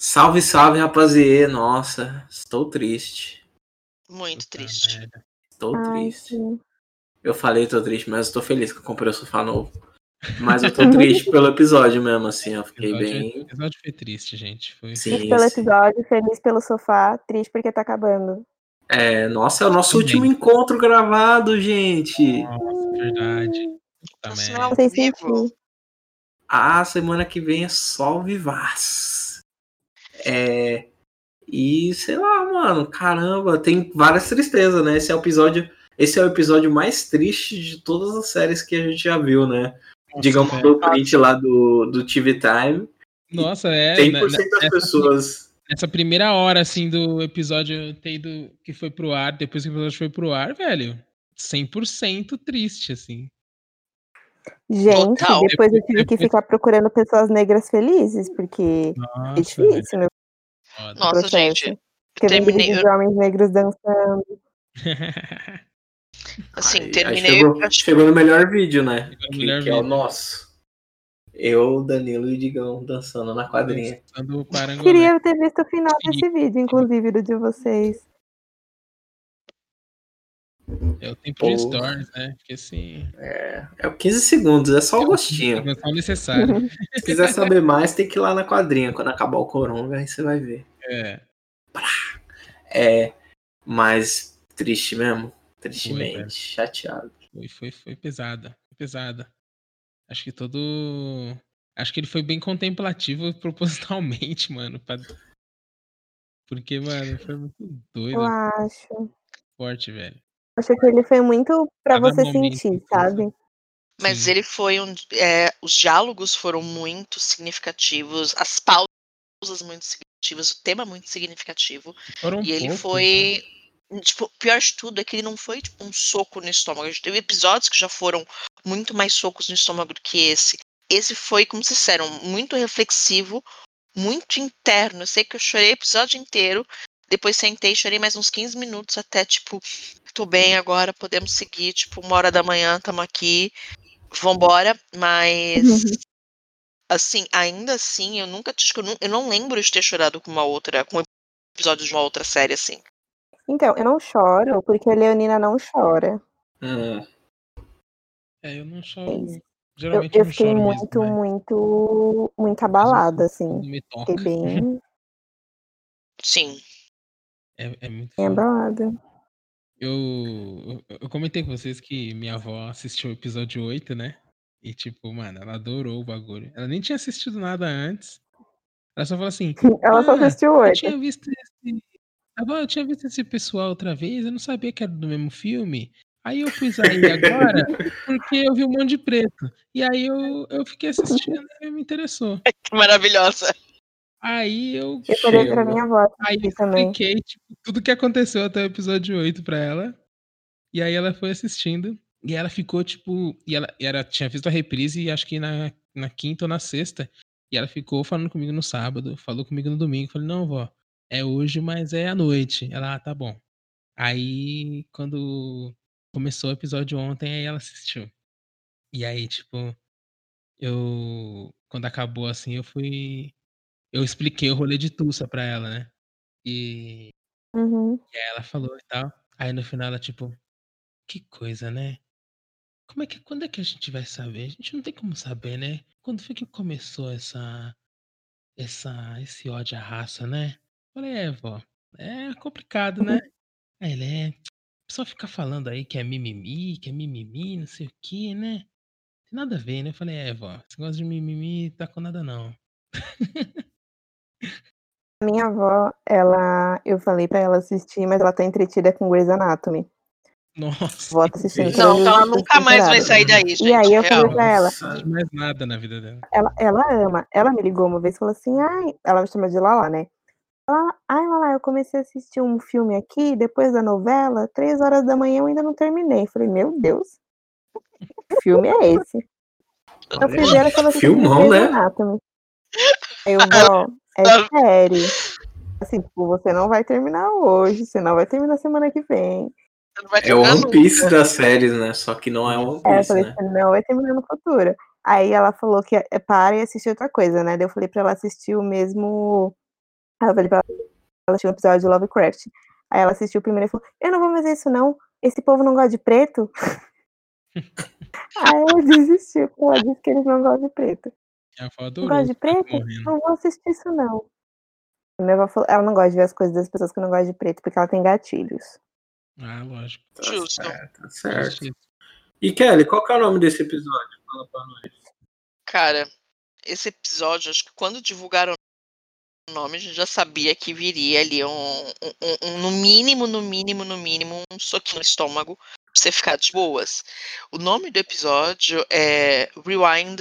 Salve, salve, rapaziê. Nossa, estou triste. Muito Puta triste. merda. Estou Ai, triste. sim. Eu falei tô triste, mas eu tô feliz que eu comprei o sofá novo. Mas eu tô triste pelo episódio mesmo, assim. Eu fiquei episódio, bem. o episódio foi triste, gente. Foi Sim. Triste pelo episódio, feliz pelo sofá, triste porque tá acabando. É, nossa, é o nosso Também. último encontro gravado, gente. Nossa, verdade. Nossa, merda. não. Não sei Vivo. sentir. A semana que vem é só o Vivaz. É. E sei lá, mano, caramba, tem várias tristezas, né? Esse é o episódio. Esse é o episódio mais triste de todas as séries que a gente já viu, né? Nossa, Digamos velho. do print lá do, do TV Time. Nossa, é. 100% né, das nessa- pessoas. Nessa primeira hora, assim, do episódio ter ido, que foi pro ar, depois que o episódio foi pro ar, velho, 100% triste, assim. Gente, Total. depois eu tive que ficar procurando pessoas negras felizes, porque Nossa, é difícil, meu foda. Nossa, processo. gente. Porque terminei- vídeo de homens negros dançando. Assim, Aí- aí terminei. chegou, acho- chegou no melhor vídeo, né? No Que, melhor que é o vídeo. nosso. Eu, Danilo e Digão dançando na quadrinha. Dançando. Queria ter visto o final desse vídeo, inclusive, do de vocês. É o tempo de Porra. stories, né? Porque assim. É o 15 segundos, é só o gostinho. É só o necessário. Se quiser saber mais, tem que ir lá na quadrinha. Quando acabar o coronga, aí você vai ver. É. É, mas triste mesmo. Tristemente, velho. chateado. Foi, foi, foi pesada. Foi pesada. Acho que todo. Acho que ele foi bem contemplativo propositalmente, mano. pra- Porque, mano, foi muito doido, Eu acho. forte, velho. Acho que ele foi muito pra Cada você sentir, sabe? Mas Sim. ele foi um. é, os diálogos foram muito significativos, as pausas muito significativas, o tema muito significativo. Foram E ele poucos, foi. Tipo, o pior de tudo é que ele não foi tipo, um soco no estômago. A gente teve episódios que já foram muito mais socos no estômago do que esse. Esse foi, como vocês disseram, muito reflexivo, muito interno. Eu sei que eu chorei o episódio inteiro. Depois sentei, chorei mais uns 15 minutos até, tipo, tô bem agora, podemos seguir, tipo, uma hora da manhã, tamo aqui, vambora. Mas, assim, ainda assim, eu nunca, eu, não, eu não lembro de ter chorado com uma outra, com um episódio de uma outra série, assim. Então, eu não choro porque a Leonina não chora. Hum, É, eu não É choro. isso. Eu, Geralmente eu não fiquei choro muito, mesmo, né? muito, muito abalada, assim. Quando me toca. Fiquei bem, Sim. É, é muito bem foda. abalada. Eu, eu, eu comentei com vocês que minha avó assistiu o episódio 8, né? E, tipo, mano, ela adorou o bagulho. Ela nem tinha assistido nada antes. Ela só falou assim: Ela só "Ah, assistiu Eu oito. tinha visto esse. Avó, eu tinha visto esse pessoal outra vez, eu não sabia que era do mesmo filme. Aí eu pus aí agora, porque eu vi um monte de preto. E aí eu, eu fiquei assistindo e me interessou. Que maravilhosa. Aí eu, Eu falei pra minha avó aí eu também. expliquei tipo, tudo que aconteceu até o episódio 8 pra ela. E aí ela foi assistindo. E ela ficou, tipo. E ela, e ela tinha visto a reprise, acho que na, na quinta ou na sexta. E ela ficou falando comigo no sábado, falou comigo no domingo. Falei, não, vó, é hoje, mas é à noite. Ela, ah, tá bom. Aí, quando começou o episódio ontem, aí ela assistiu. E aí, tipo, eu. Quando acabou assim, eu fui. Eu expliquei o rolê de Tulsa pra ela, né? E, Uhum. e aí ela falou e tal. Aí no final ela, tipo, que coisa, né? Como é que, quando é que a gente vai saber? A gente não tem como saber, né? Quando foi que começou essa, essa, esse ódio à raça, né? Falei, é, vó, é complicado, né? Aí ele é, só ficar falando aí que é mimimi, que é mimimi, não sei o que, né? Tem nada a ver, né? Eu falei, é, vó, esse negócio de mimimi tá com nada não. Minha avó, ela, eu falei pra ela assistir, mas ela tá entretida com Grey's Anatomy. Nossa, tá Sim. Não, ela nunca mais vai sair daí, gente. E aí eu real. falei pra ela, não mais nada na vida dela. ela, ela ama. Ela me ligou uma vez e falou assim, ai, ela me chama de Lala, né? Ela, ai, Lala, eu comecei a assistir um filme aqui, depois da novela, três horas da manhã eu ainda não terminei. Eu falei, meu Deus, que filme é esse? Eu fui ver ela falou assim, Filmão, né? Anatomy. Aí eu, vó, é sério. Assim, tipo, você não vai terminar hoje, você não vai terminar semana que vem. É o One nunca. Piece das séries, né? Só que não é One É, eu Piece, falei, né? não vai terminar no futuro. Aí ela falou que é, para e assistir outra coisa, né? Daí eu falei pra ela assistir o mesmo eu falei pra ela, ela tinha um episódio de Lovecraft. Aí ela assistiu o primeiro e falou, eu não vou fazer isso não, esse povo não gosta de preto. Aí ela desistiu, ela disse que eles não gostam de preto. Avó Não gosta de preto? morrendo. Não vou assistir isso não. Minha avó falou, ela não gosta de ver as coisas das pessoas que não gostam de preto, porque ela tem gatilhos. Ah, lógico. Tá Justo. certo, tá certo. Justiça. E Kelly, qual que é o nome desse episódio? Fala pra nós. Cara, esse episódio, acho que quando divulgaram o nome, a gente já sabia que viria ali um, um- um- um- no mínimo, no mínimo, no mínimo, um soquinho no estômago pra você ficar de boas. O nome do episódio é Rewind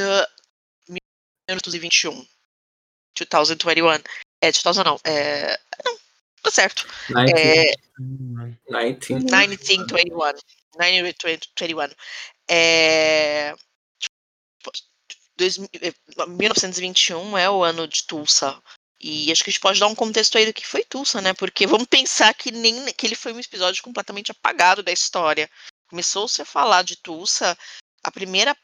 1921. 2021. É, 2000 não. É, não, tá certo. 19, É, Hum, 19. 1921. 1921. É, tipo, dois- eh, 1921 é o ano de Tulsa. E acho que a gente pode dar um contexto aí do que foi Tulsa, né? Porque vamos pensar que nem que ele foi um episódio completamente apagado da história. Começou-se a falar de Tulsa, a primeira.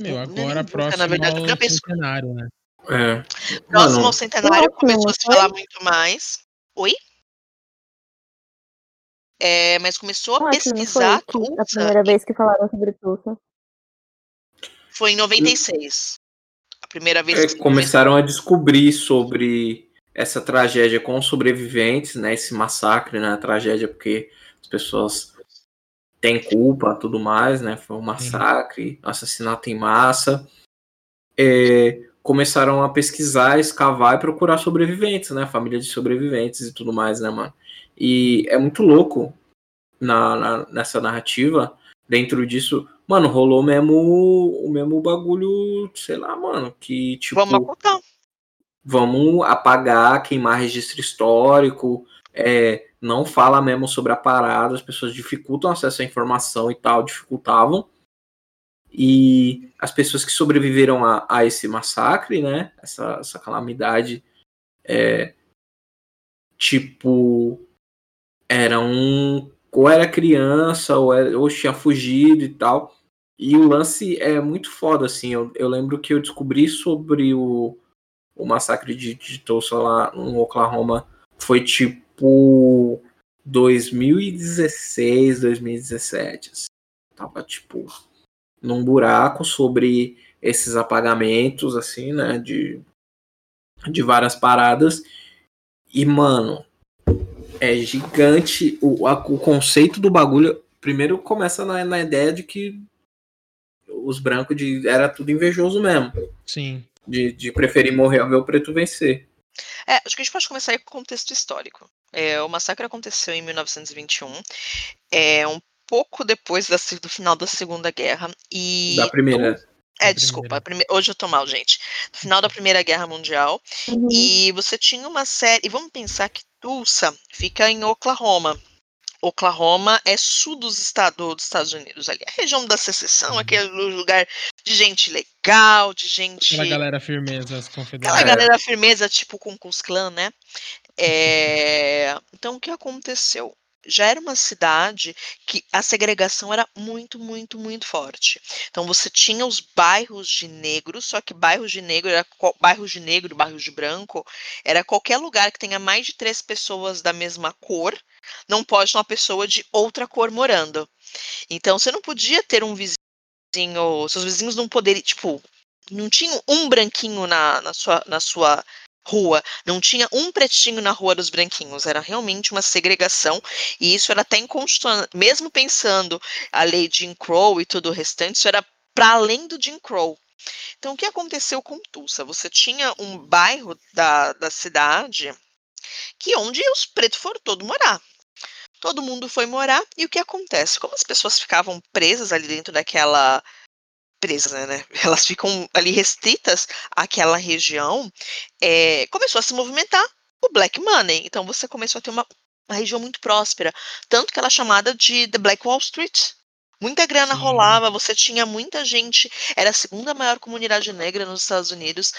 Meu, é agora próximo na verdade, a ao primeira pessoa- centenário, né? É. próximo Mano, ao centenário começou a se falar muito mais. Oi? É, mas começou a não pesquisar foi que a Tulsa primeira vez que falaram sobre Tulsa. foi em 96. A primeira vez É, que começaram a descobrir sobre essa tragédia com os sobreviventes, né? Esse massacre, né? A tragédia porque as pessoas têm culpa, tudo mais, né? Foi um massacre, assassinato em massa. É, começaram a pesquisar, escavar e procurar sobreviventes, né? Família de sobreviventes e tudo mais, né, mano? E é muito louco na, na- nessa narrativa. Dentro disso, mano, rolou mesmo o mesmo bagulho, sei lá, mano, que tipo Vamos ocultar. vamos apagar, queimar registro histórico, é, não fala mesmo sobre a parada, as pessoas dificultam acesso à informação e tal, dificultavam. E as pessoas que sobreviveram a, a esse massacre, né, essa, essa calamidade, é, tipo, eram ou era criança ou, era, ou tinha fugido e tal. E o lance é muito foda, assim. Eu, eu lembro que eu descobri sobre o, o massacre de, de Tulsa lá no Oklahoma foi tipo 2016, 2017. assim. Tava tipo num buraco sobre esses apagamentos, assim, né? De, de várias paradas. E, mano, é gigante. O, a- o conceito do bagulho. Primeiro começa na, na ideia de que os brancos de, era tudo invejoso mesmo. Sim. De, de preferir morrer ao ver o preto vencer. É, acho que a gente pode começar aí com o contexto histórico. É, o massacre aconteceu em 1921, é, um pouco depois da do final da Segunda Guerra. E da primeira. É, Da desculpa, prime- hoje eu tô mal, gente. No final da Primeira Guerra Mundial. Uhum. E você tinha uma série. E vamos pensar que Tulsa fica em Oklahoma. Oklahoma é sul dos, estado, dos Estados Unidos ali. A região da secessão, Uhum. aquele lugar de gente legal, de gente. Aquela galera firmeza, as Aquela confederadas. É. galera firmeza, tipo com Klux Klan, né? É, Então, o que aconteceu? Já era uma cidade que a segregação era muito, muito, muito forte. Então, você tinha os bairros de negros, só que bairros de negro era bairros de negro, bairros de branco, era qualquer lugar que tenha mais de três pessoas da mesma cor, não pode ter uma pessoa de outra cor morando. Então, você não podia ter um vizinho, seus vizinhos não poderiam, tipo, não tinha um branquinho na, na, sua, na sua rua, não tinha um pretinho na rua dos branquinhos, era realmente uma segregação, e isso era até inconstitucional, mesmo pensando a lei de Jim Crow e tudo o restante, isso era para além do Jim Crow. Então, o que aconteceu com Tulsa? Você tinha um bairro da, da cidade que onde os pretos foram todos morar. Todo mundo foi morar, e o que acontece? Como as pessoas ficavam presas ali dentro daquela presas, né? Elas ficam ali restritas àquela região. é, começou a se movimentar o black money. Então você começou a ter uma, uma região muito próspera, tanto que ela é chamada de the Black Wall Street. Muita grana Sim. rolava, você tinha muita gente, era a segunda maior comunidade negra nos Estados Unidos.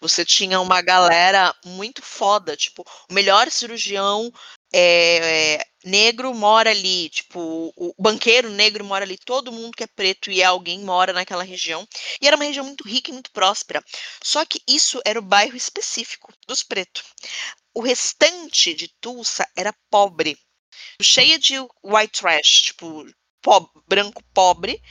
Você tinha uma galera muito foda, tipo, o melhor cirurgião é, é, negro mora ali, tipo, o banqueiro negro mora ali, todo mundo que é preto e é alguém mora naquela região. E era uma região muito rica e muito próspera. Só que isso era o bairro específico dos pretos. O restante de Tulsa era pobre, cheia de white trash, tipo, pobre, branco pobre,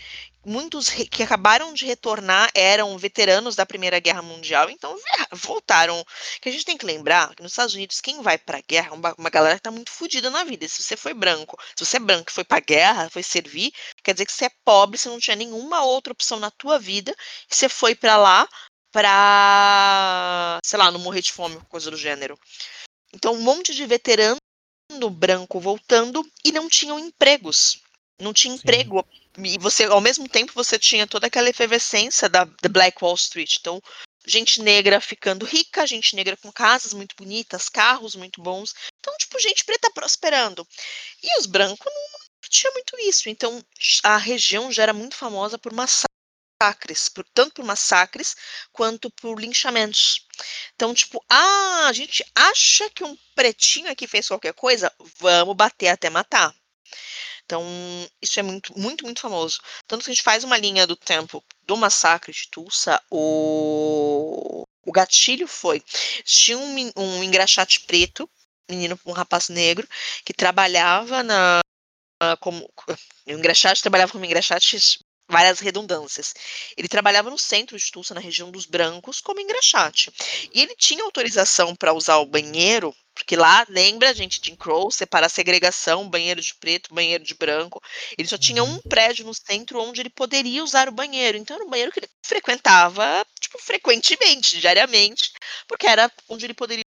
muitos que acabaram de retornar eram veteranos da Primeira Guerra Mundial, então voltaram. Que a gente tem que lembrar que nos Estados Unidos, quem vai para a guerra, uma, uma galera que está muito fodida na vida. Se você foi branco, se você é branco e foi para a guerra, foi servir, quer dizer que você é pobre, você não tinha nenhuma outra opção na tua vida, e você foi para lá para, sei lá, não morrer de fome, coisa do gênero. Então, um monte de veterano branco voltando e não tinham empregos. Não tinha Sim. emprego e você, ao mesmo tempo, você tinha toda aquela efervescência da, da Black Wall Street. Então, gente negra ficando rica, gente negra com casas muito bonitas, carros muito bons. Então, tipo, gente preta prosperando. E os brancos não, tinha muito isso. Então, a região já era muito famosa por massacres, por, tanto por massacres quanto por linchamentos. Então, tipo, ah, a gente acha que um pretinho aqui fez qualquer coisa, vamos bater até matar. Então, isso é muito, muito, muito famoso. Tanto que a gente faz uma linha do tempo do massacre de Tulsa, o, o gatilho foi: tinha um, um engraxate preto, menino, um rapaz negro, que trabalhava na. Como, o engraxate trabalhava como engraxate várias redundâncias. Ele trabalhava no centro de Tulsa, na região dos brancos, como engraxate. E ele tinha autorização para usar o banheiro, porque lá, lembra, gente, Jim Crow, separa a segregação, banheiro de preto, banheiro de branco. Ele só tinha um uhum. prédio no centro onde ele poderia usar o banheiro. Então era um banheiro que ele frequentava, tipo, frequentemente, diariamente, porque era onde ele poderia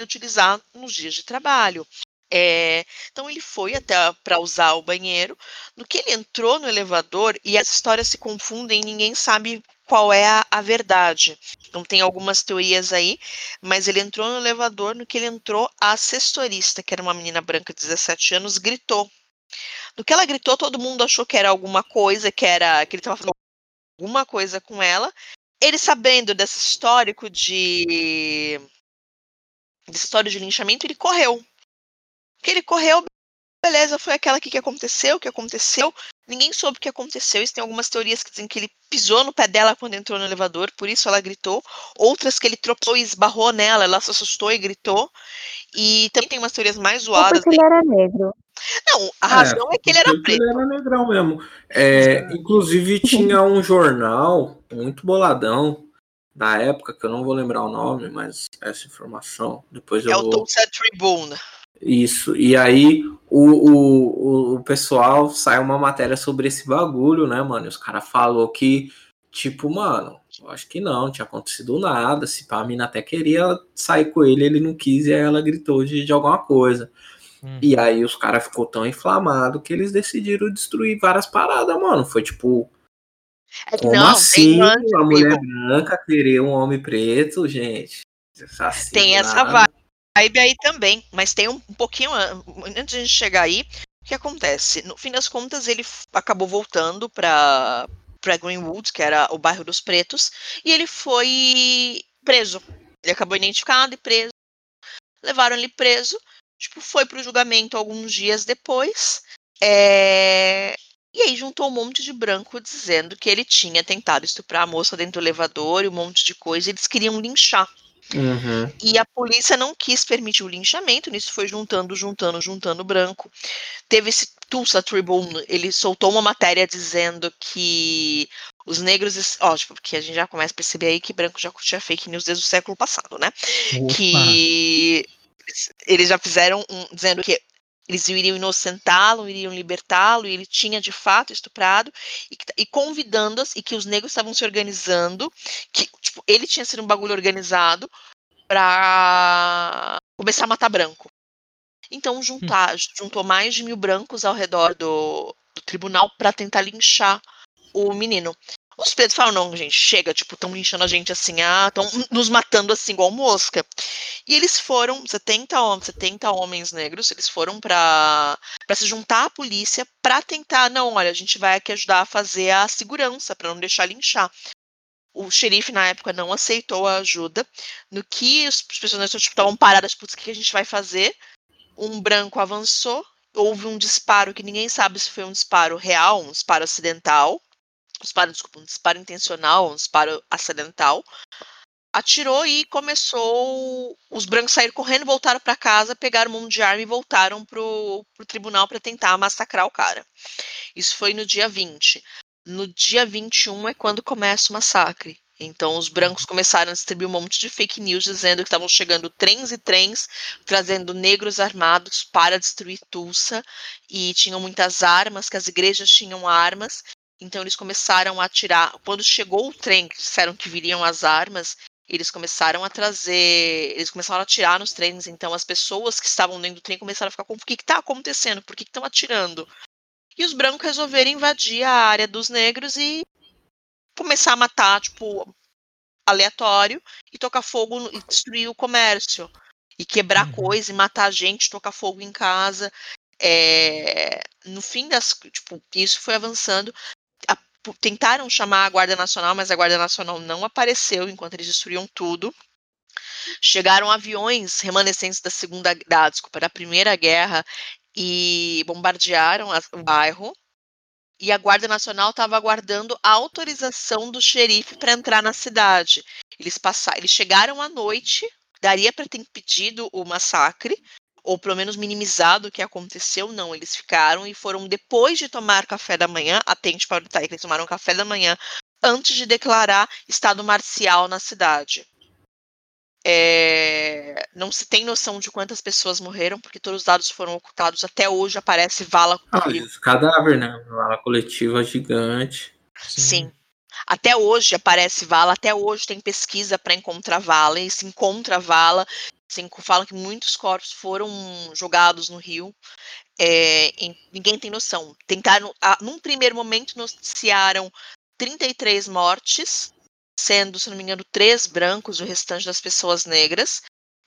utilizar nos dias de trabalho. É, então ele foi até para usar o banheiro. No que ele entrou no elevador, e as histórias se confundem, ninguém sabe qual é a, a, verdade. Então tem algumas teorias aí, mas ele entrou no elevador, no que ele entrou, a assessorista, que era uma menina branca de 17 anos, gritou. No que ela gritou, todo mundo achou que era alguma coisa, que era que ele estava fazendo alguma coisa com ela. Ele sabendo desse histórico de desse histórico de linchamento, ele correu que ele correu, beleza, foi aquela que, que aconteceu, que aconteceu. Ninguém soube o que aconteceu. Isso tem algumas teorias que dizem que ele pisou no pé dela quando entrou no elevador, por isso ela gritou. Outras que ele tropeçou e esbarrou nela, ela se assustou e gritou. E também tem umas teorias mais zoadas. Porque ele era negro. Não, a razão é, é que ele era preto. Ele era negrão mesmo. É, inclusive tinha um jornal muito boladão da época, que eu não vou lembrar o nome, mas essa informação. Depois é eu vou... o Tulsa Tribune. Isso. E aí o, o, o pessoal sai uma matéria sobre esse bagulho, né, mano? E os caras falou que, tipo, mano, eu acho que não, tinha acontecido nada. Se pá, a mina até queria sair com ele, ele não quis, e aí ela gritou de, de alguma coisa. Hum. E aí os caras ficou tão inflamado que eles decidiram destruir várias paradas, mano. Foi tipo. É como não, assim a mulher branca querer um homem preto, gente? Tem essa vibe vibe aí também, mas tem um, um pouquinho antes de a gente chegar aí, o que acontece? No fim das contas, ele acabou voltando para para Greenwood, que era o bairro dos pretos, e ele foi preso. Ele acabou identificado e preso. Levaram ele preso. Tipo, foi para o julgamento alguns dias depois. É... E aí juntou um monte de branco dizendo que ele tinha tentado estuprar a moça dentro do elevador e um monte de coisa. Eles queriam linchar Uhum. E a polícia não quis permitir o linchamento, nisso foi juntando, juntando, juntando branco. Teve esse Tulsa Tribune, ele soltou uma matéria dizendo que os negros, ó, tipo, porque a gente já começa a perceber aí que branco já tinha fake news desde o século passado, né? Opa. Que eles já fizeram um, dizendo que eles iriam inocentá-lo, iriam libertá-lo, e ele tinha de fato estuprado, e, e convidando-as, e que os negros estavam se organizando, que tipo, ele tinha sido um bagulho organizado para começar a matar branco. Então juntar, hum. juntou mais de mil brancos ao redor do, do tribunal para tentar linchar o menino. Os pretos falam, não, gente, chega, tipo, estão linchando a gente assim, ah, estão nos matando assim, igual mosca. E eles foram, 70 homens, 70 homens negros, eles foram para se juntar à polícia para tentar, não, olha, a gente vai aqui ajudar a fazer a segurança, para não deixar linchar. O xerife, na época, não aceitou a ajuda, no que as pessoas estavam tipo, paradas, putz, o que a gente vai fazer? um branco avançou, houve um disparo que ninguém sabe se foi um disparo real, um disparo acidental, disparo, desculpa, um disparo intencional, um disparo acidental. Atirou e começou. Os brancos saíram correndo, voltaram para casa, pegaram um monte de arma e voltaram pro, pro tribunal para tentar massacrar o cara. Isso foi no dia 20. No dia 21 é quando começa o massacre. Então, os brancos começaram a distribuir um monte de fake news dizendo que estavam chegando trens e trens trazendo negros armados para destruir Tulsa e tinham muitas armas, que as igrejas tinham armas. Então, eles começaram a atirar. Quando chegou o trem, que disseram que viriam as armas, eles começaram a trazer. Eles começaram a atirar nos trens. Então, as pessoas que estavam dentro do trem começaram a ficar com o que está acontecendo? Por que estão atirando? E os brancos resolveram invadir a área dos negros e começar a matar, tipo, aleatório e tocar fogo e destruir o comércio. E quebrar uhum. coisa e matar gente, tocar fogo em casa. É, no fim das. Tipo, isso foi avançando. Tentaram chamar a Guarda Nacional, mas a Guarda Nacional não apareceu enquanto eles destruíam tudo. Chegaram aviões remanescentes da segunda, da, desculpa, da primeira guerra e bombardearam a, o bairro e a Guarda Nacional estava aguardando a autorização do xerife para entrar na cidade. Eles passaram, eles chegaram à noite, daria para ter impedido o massacre, ou pelo menos minimizado o que aconteceu, não. Eles ficaram e foram depois de tomar café da manhã, atente para o detalhe que eles tomaram café da manhã antes de declarar estado marcial na cidade. É, não se tem noção de quantas pessoas morreram, porque todos os dados foram ocultados. Até hoje aparece vala. Ah, cadáver, né? Vala coletiva gigante. Sim. Sim. Até hoje aparece vala, até hoje tem pesquisa para encontrar vala, e se encontra vala. Assim, falam que muitos corpos foram jogados no rio. É, ninguém tem noção. Tentaram, a, num primeiro momento, noticiaram 33 mortes, sendo, se não me engano, três brancos, o restante das pessoas negras.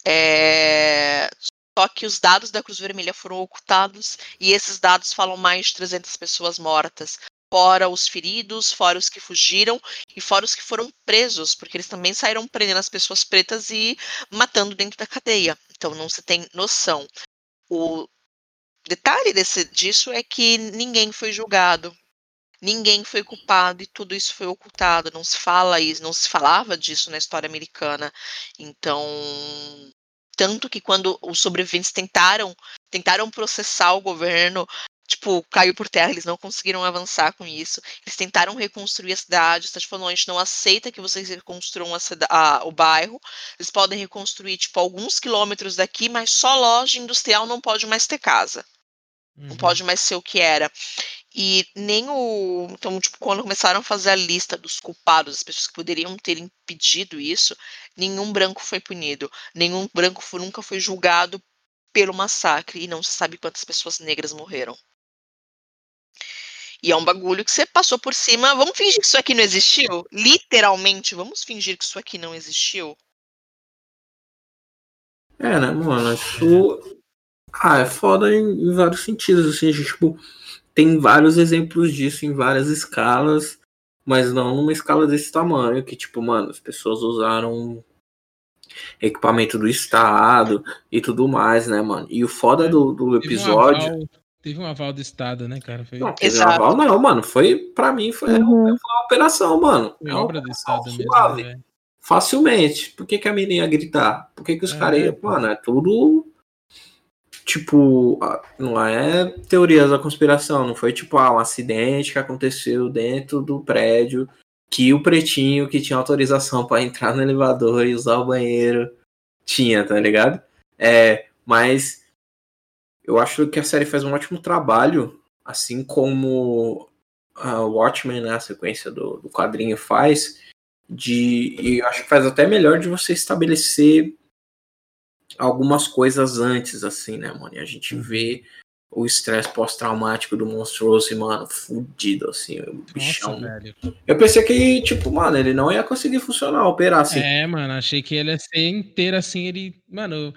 É... Só que os dados da Cruz Vermelha foram ocultados e esses dados falam mais de 300 pessoas mortas. Fora os feridos, fora os que fugiram e fora os que foram presos, porque eles também saíram prendendo as pessoas pretas e matando dentro da cadeia. Então não se tem noção. O detalhe desse, disso é que ninguém foi julgado ninguém foi culpado e tudo isso foi ocultado. Não se fala isso, não se falava disso na história americana. Então, tanto que quando os sobreviventes tentaram tentaram processar o governo, tipo, caiu por terra, eles não conseguiram avançar com isso. Eles tentaram reconstruir a cidade, a cidade falou, a gente não aceita que vocês reconstruam a cidade, a, o bairro. Eles podem reconstruir, tipo, alguns quilômetros daqui, mas só loja industrial não pode mais ter casa. Uhum. Não pode mais ser o que era. E nem o. Então, tipo, quando começaram a fazer a lista dos culpados, as pessoas que poderiam ter impedido isso, nenhum branco foi punido. Nenhum branco nunca foi julgado pelo massacre. E não se sabe quantas pessoas negras morreram. E é um bagulho que você passou por cima. Vamos fingir que isso aqui não existiu? Literalmente, vamos fingir que isso aqui não existiu? É, né, mano? Isso. Ah, é foda em, em vários sentidos, assim, tipo tem vários exemplos disso em várias escalas, mas não numa escala desse tamanho, que tipo, mano, as pessoas usaram equipamento do Estado e tudo mais, né, mano? E o foda é, do, do episódio. Teve um, aval, do Estado, né, cara? Foi... Não, teve aval, não, mano. Foi, pra mim, foi, uhum. foi uma operação, mano. Foi é obra do Estado suave, mesmo. Né, Facilmente. Por que, que a menina ia gritar? Por que, que os é, caras iam. Mano, é tudo tipo, não é teoria da conspiração, não foi tipo ah, um acidente que aconteceu dentro do prédio que o pretinho que tinha autorização para entrar no elevador e usar o banheiro tinha, tá ligado? É, mas eu acho que a série faz um ótimo trabalho, assim como a Watchmen, né, a sequência do, do quadrinho faz, de e acho que faz até melhor de você estabelecer algumas coisas antes, assim, né, mano? E a gente uhum. vê o estresse pós-traumático do monstruoso, mano, fudido, assim, o bichão. Nossa, velho. Eu pensei que, tipo, mano, ele não ia conseguir funcionar, operar, assim. É, mano, achei que ele ia ser inteiro, assim, ele... Mano,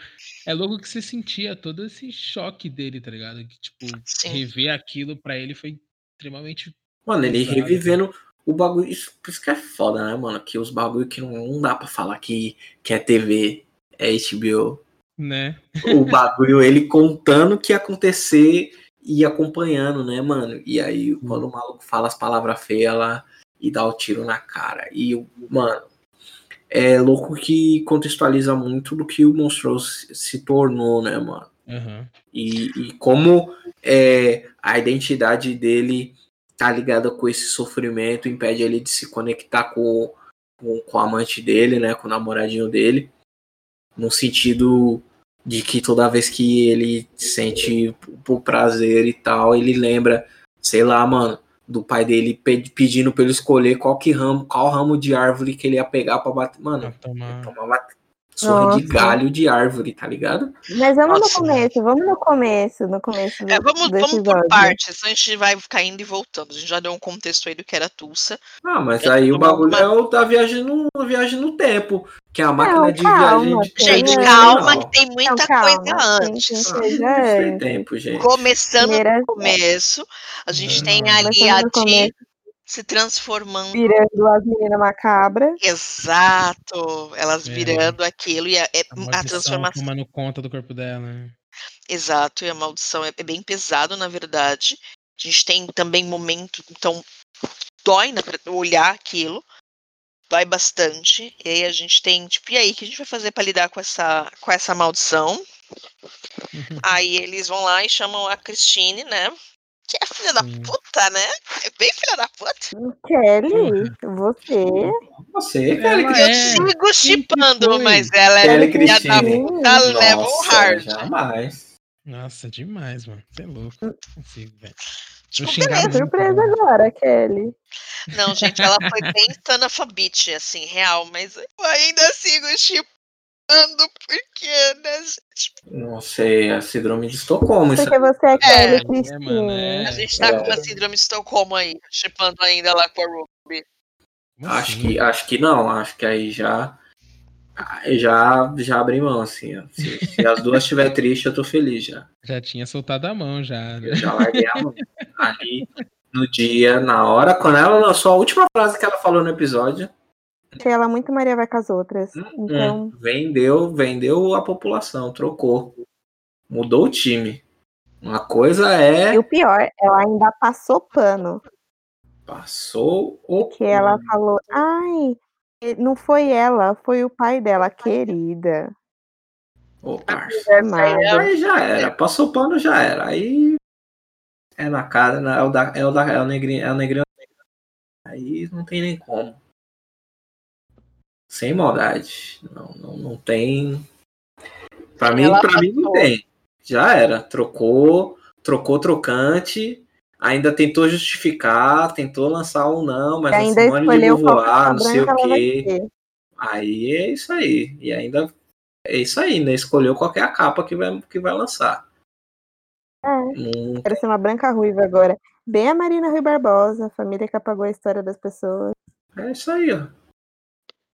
é louco que você sentia todo esse choque dele, tá ligado? Que, tipo, Sim. rever aquilo pra ele foi extremamente... Mano, ele pesado, revivendo... Né? O bagulho, isso, isso que é foda, né, mano? Que os bagulho que não, não dá pra falar que, que é TV, é HBO. Né? o bagulho, ele contando o que ia acontecer e acompanhando, né, mano? E aí, quando o maluco fala as palavras feias lá e dá o tiro na cara. E, mano, é louco que contextualiza muito do que o Monstrous se tornou, né, mano? Aham. E, e como é, a identidade dele tá ligada com esse sofrimento, impede ele de se conectar com, com, com o amante dele, né? Com o namoradinho dele. No sentido de que toda vez que ele sente o prazer e tal, ele lembra, sei lá, mano, do pai dele pe- pedindo pra ele escolher qual que ramo, qual ramo de árvore que ele ia pegar pra bater. Mano, tomar. tomar uma surra de Nossa. galho de árvore, tá ligado? Mas vamos Nossa. no começo, vamos no começo, no começo do, É, vamos, do vamos por partes, a gente vai caindo e voltando. A gente já deu um contexto aí do que era Tulsa. Ah, mas É, aí o bagulho uma- é o da viagem no, viagem no tempo, que é a máquina Não, de calma, viagem de Gente, Não, calma, não. que tem muita Não, calma, coisa antes. tem Ah, tem tempo, gente. Começando Primeira- no começo, a gente Não, tem ali a Di. Se transformando. Virando as meninas macabras. Exato, elas É. virando aquilo e a, é- A a maldição transformação. tomando conta do corpo dela. né? Exato, e a maldição é, é bem pesado, na verdade. A gente tem também momento, então dói na, olhar aquilo, dói bastante. E aí a gente tem, tipo, e aí, o que a gente vai fazer pra lidar com essa, com essa maldição? Aí eles vão lá e chamam a Christine, né? Que é filha da Sim. puta, né? É bem filha da puta. Kelly, você. Você, Ela cara, Eu é. sigo chipando, mas ela é Kelly filha da puta level Nossa, hard. jamais. Nossa, demais, mano. Você é louco. Não consigo, velho. Tipo, beleza. Surpresa né? agora, Kelly. Não, gente, ela foi bem Tanafabit, assim, real, mas eu ainda sigo chipando porque, né, gente? Não sei, a síndrome de Estocolmo. Isso Porque você é Kelly É, Cristina. mano, é. A gente tá É. com uma síndrome de Estocolmo aí, chipando ainda lá com a Ruby. Acho assim? que, acho que não, acho que aí já já já abri mão assim. ó. Se, se as duas estiver triste, eu tô feliz já. Já tinha soltado a mão, já. né? Eu já larguei a mão. Ali no dia, na hora, quando ela lançou a última frase que ela falou no episódio, Achei ela muito Maria vai com as outras. Então, hum, vendeu, vendeu a população, trocou. Mudou o time. Uma coisa é e o pior, ela ainda passou pano. passou o Que ela falou, ai, não foi ela, foi o pai dela, querida. Ô, parça. Armada. Aí já era, passou pano já era. Aí é na cara, né? é o da, é o da, é o negrinho, é o negrinho. Aí não tem nem como. Sem maldade. Não, não, não tem. Pra mim, Ela pra mim não tem. Já era. Trocou, trocou trocante. Ainda tentou justificar, tentou lançar um não, mas E a ainda Simone de Beauvoir, não sei o quê. Aí é isso aí. E ainda é isso aí, né? Escolheu qual que é a capa que vai, que vai lançar. É. Não- Quero ser uma branca ruiva agora. Bem a Marina Rui Barbosa, a família que apagou a história das pessoas. é isso aí, ó.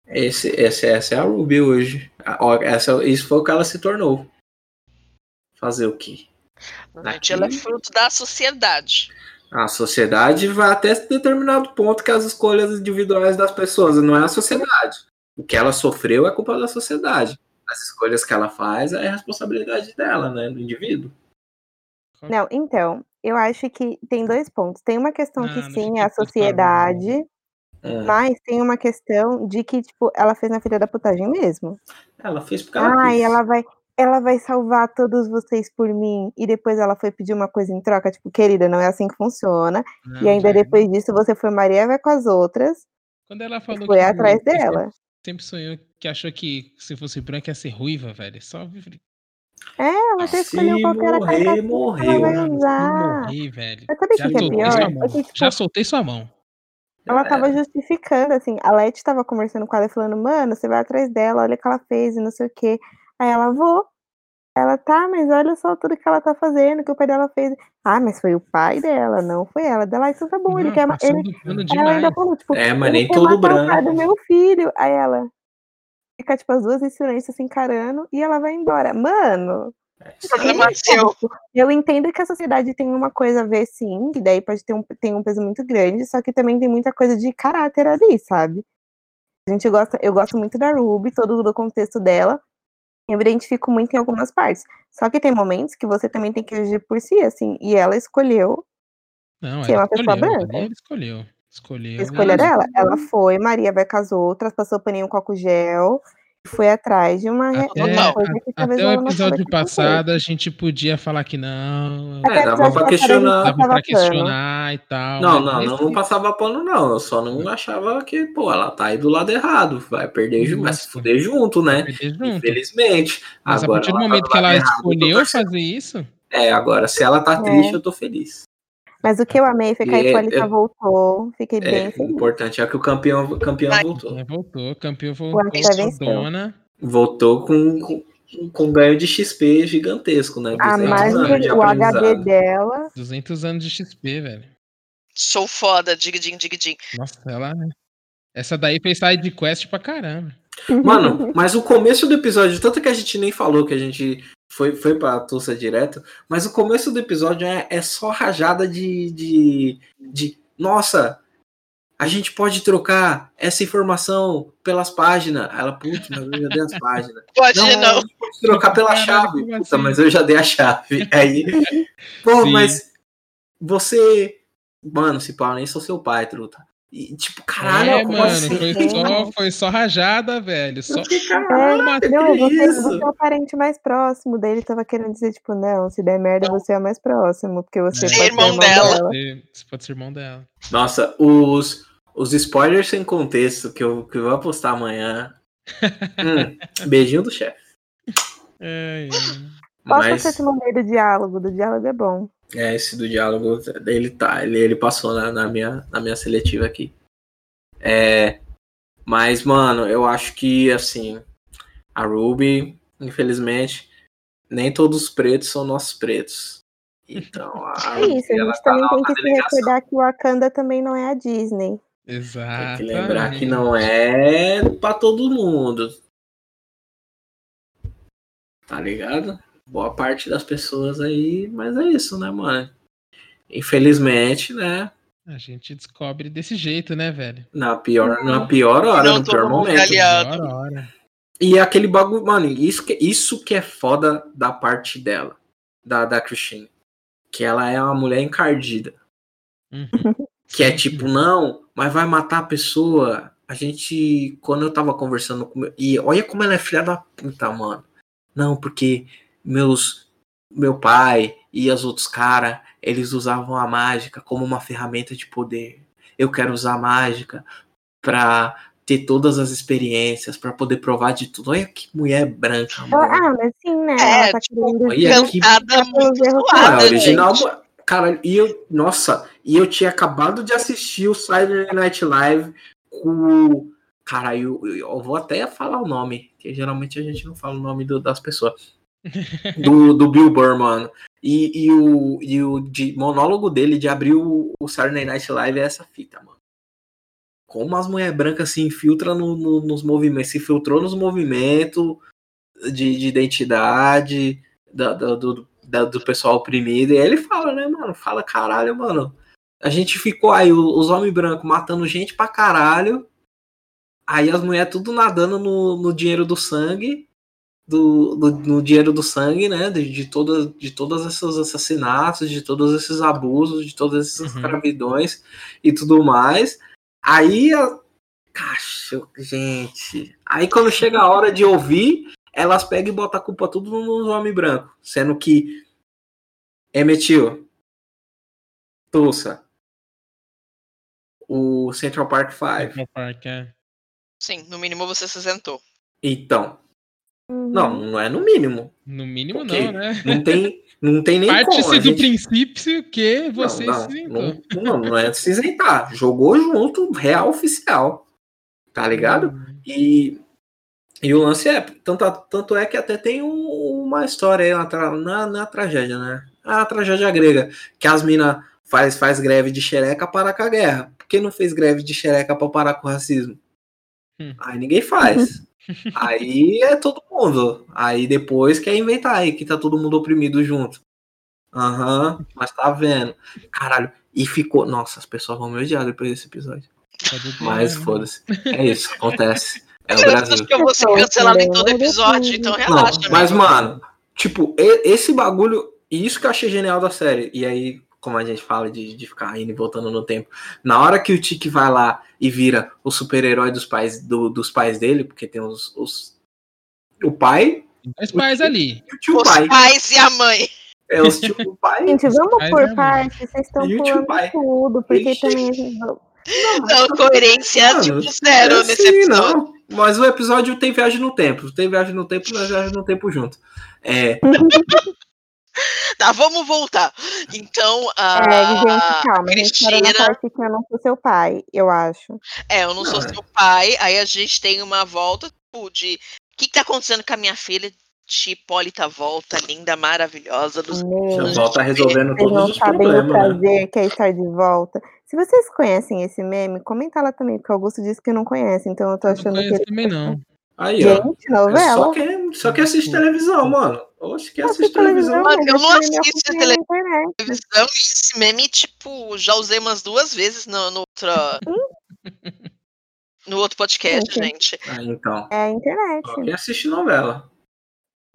Esse, esse, essa é a Ruby hoje. Essa, isso foi o que ela se tornou. Fazer o quê? Gente, ela é fruto da sociedade. A sociedade vai até determinado ponto que as escolhas individuais das pessoas, não é a sociedade. O que ela sofreu é culpa da sociedade. As escolhas que ela faz é responsabilidade dela, né? Do indivíduo. Não, então, eu acho que tem dois pontos. Tem uma questão que Não, não sim, fica é a tudo sociedade, Hum. mas tem uma questão de que, tipo, ela fez na filha da putagem mesmo. Ela fez porque ela Ai, quis. ela vai, ela vai salvar todos vocês por mim. E depois ela foi pedir uma coisa em troca, tipo, querida, não é assim que funciona. Não, e ainda velho. depois disso você foi Maria vai com as outras Quando ela e falou foi que atrás dela. Sempre sonhou que achou que se fosse branca ia ser ruiva, velho. Só Ela até escolheu qual que era a morrer, que ela vai morreu. usar. morrer, velho. Mas sabe o Já que, que é pior? É mão. que, tipo, Já soltei sua mão. Ela Já tava justificando, assim, a Leti tava conversando com ela e falando, mano, você vai atrás dela, olha o que ela fez e não sei o quê. Aí ela, vou. Ela, tá, mas olha só tudo que ela tá fazendo, que o pai dela fez. Ah, mas foi o pai dela, não foi ela. Dela, então tá bom, ele Não, quer. Ele, ela ainda falou, tipo, É, mas nem todo matar o pai branco. do meu filho. Aí ela fica, tipo, as duas em silêncio, se encarando, e ela vai embora. Mano, O problema é seu. eu entendo que a sociedade tem uma coisa a ver, sim, que daí pode ter um, tem um peso muito grande, só que também tem muita coisa de caráter ali, sabe? A gente gosta, eu gosto muito da Ruby, todo o contexto dela, Eu me identifico muito em algumas partes. Só que tem momentos que você também tem que agir por si, assim. E ela escolheu Não, ser ela uma pessoa escolheu, branca. Ela escolheu. Escolheu. Escolha dela. Ela foi, Maria vai casou, traspassou paninho com álcool gel, foi atrás de uma, Até, uma coisa que talvez até o episódio passado a gente podia falar que não. Até É, dava pra questionar. Dava pra pano. questionar e tal. Não, não, não, não passava pano, não. Eu só não achava que, pô, ela tá aí do lado errado. Vai perder junto, vai se fuder junto, né? junto. Infelizmente. Mas agora a partir do ela tá momento do que lado ela errado, escolheu fazer isso, É, agora, se ela tá É. triste, eu tô feliz. Mas o que eu amei foi que a E é- Hipólita é- voltou. Fiquei É, bem o feliz. importante é que o campeão, o campeão voltou. né, voltou, campeão O voltou, dona. Voltou com, com, com ganho de XP gigantesco, né? A 200 margem, anos de o HD dela. 200 anos de XP, velho. Sou foda, digdim, digdim. Nossa, ela, né? Essa daí fez side quest pra caramba. Mano, mas o começo do episódio, tanto que a gente nem falou que a gente foi, foi pra Tulsa direto, mas o começo do episódio é, é só rajada de, de, de. Nossa, a gente pode trocar essa informação pelas páginas. Ela, putz, mas eu já dei as páginas. Pode Não, não. a gente pode trocar pela chave. Puta, assim? mas eu já dei a chave. Aí, pô, Sim. mas você. Mano, se pau, nem sou seu pai, truta. E, tipo, caralho, é, como mano, assim? foi só, foi só rajada, velho. Só É, caralho, uma- que não, você, isso? você é o parente mais próximo dele. Tava querendo dizer, tipo, não, se der merda, você é o mais próximo. Porque você É. pode ser Irmão irmão dela. dela. Você você pode ser irmão dela. Nossa, os, os spoilers sem contexto que eu, que eu vou postar amanhã. Hum, beijinho do chefe. É, é. Qual Mas você te mandei do diálogo? Do diálogo é bom. é, esse do diálogo, ele tá, ele, ele passou na, na minha, na minha seletiva aqui. É, mas, mano, eu acho que, assim, a Ruby, infelizmente, nem todos os pretos são nossos pretos. Então, a É isso, a gente tá também tem que se delegação. recordar que o Wakanda também não é a Disney. Exato. Tem que lembrar que não é pra todo mundo. Tá ligado? Boa parte das pessoas aí, mas é isso, né, mano? Infelizmente, né? A gente descobre desse jeito, né, velho? Na pior, na pior hora, Não no pior momento. aliado. Pior hora. E aquele bagulho, mano, isso que, isso que é foda da parte dela, da, da Christine. Que ela é uma mulher encardida. Uhum. Que é tipo, não, mas vai matar a pessoa. A gente, quando eu tava conversando com. E olha como ela é filha da puta, mano. Não, porque meus. Meu pai e os outros caras, eles usavam a mágica como uma ferramenta de poder. Eu quero usar a mágica pra ter todas as experiências, pra poder provar de tudo. Olha que mulher branca, mano. Ah, mas sim, né? É, ela tá tipo, Olha que- Não, é original. gente. Cara, e eu. Nossa, e eu tinha acabado de assistir o Saturday Night Live com. o- Cara, eu, eu- eu vou até falar o nome, que geralmente a gente não fala o nome do- das pessoas. Do, do Bill Burr, mano. E, e o, e o de, monólogo dele de abrir o, o Saturday Night Live é essa fita, mano. Como as mulheres brancas se infiltram no- no- nos movimentos, se filtrou nos movimentos de, de identidade da- da- do, da- do pessoal oprimido. E aí ele fala, né, mano? Fala, caralho, mano. A gente ficou aí, os homens brancos matando gente pra caralho. Aí as mulheres tudo nadando no, no dinheiro do sangue. Do, do- no dinheiro do sangue, né? De, de, toda, de todos esses assassinatos, de todos esses abusos, de todas essas Uhum. escravidões e tudo mais. Aí, a... Cacho, gente. Aí quando chega a hora de ouvir, elas pegam e botam a culpa tudo nos homens brancos. Sendo que emitiu Tulsa, o Central Park 5. Central Park, é. Sim, no mínimo você se isentou. Então. Não, não é no mínimo. No mínimo Ok. não, né? Não tem, não tem nem como. Parte-se do gente- princípio que você não, se não, isentou. não, não é se isentar. Jogou junto, real oficial. Tá ligado? Uhum. E, e o lance é, tanto, tanto é que até tem um- uma história aí na, na, na tragédia, né? A tragédia grega, que as minas faz, faz greve de xereca para com a guerra. Por que não fez greve de xereca para parar com o racismo? Hum. Aí ninguém faz. aí é todo mundo. Aí depois quer inventar aí que tá todo mundo oprimido junto. Aham, mas tá vendo. Caralho, e ficou. Nossa, as pessoas vão me odiar depois desse episódio. Ver, Mas né? foda-se. É isso, acontece. É o Eu Brasil. acho que eu vou ser cancelado em todo episódio, então Não, relaxa. né? mas, mano, tipo, esse bagulho, e isso que eu achei genial da série. E aí, como a gente fala de, de ficar indo e voltando no tempo, na hora que o Tiki vai lá e vira o super-herói dos pais, do- dos pais dele, porque tem os, os- o pai Os pais ali. e o tio Os pai. pais e a mãe. É os tio o pai Gente, vamos por partes, vocês estão E pulando pai. tudo, porque Ixi. também a gente... Não, coerência Mano, tipo zero é nesse assim, episódio. não. Mas o episódio tem viagem no tempo. Tem viagem no tempo, nós viagem no tempo junto. É, Tá, vamos voltar. Então, a É, gente, calma, a gente parou Cristina. que eu não sou seu pai, eu acho. É, eu não sou Não, é. seu pai. Aí a gente tem uma volta tipo, de. O que, que tá acontecendo com a minha filha? Hipólita volta, linda, maravilhosa. Dos... Meu, volta resolvendo todos não os sabem o problemas, né? prazer que é estar de volta. Se vocês conhecem esse meme, comenta lá também, porque o Augusto disse que não conhece, então eu tô Não achando que conheço ele... também, não. Aí, ó. Gente, É só quem, só quem assiste televisão, mano. Oxe, quem Assiste assiste televisão. Mano, eu não assisto televisão e esse meme, tipo, já usei umas duas vezes no, no outra. No outro podcast, Sim, sim. gente. Ah, então. É a internet. Só quem assiste novela.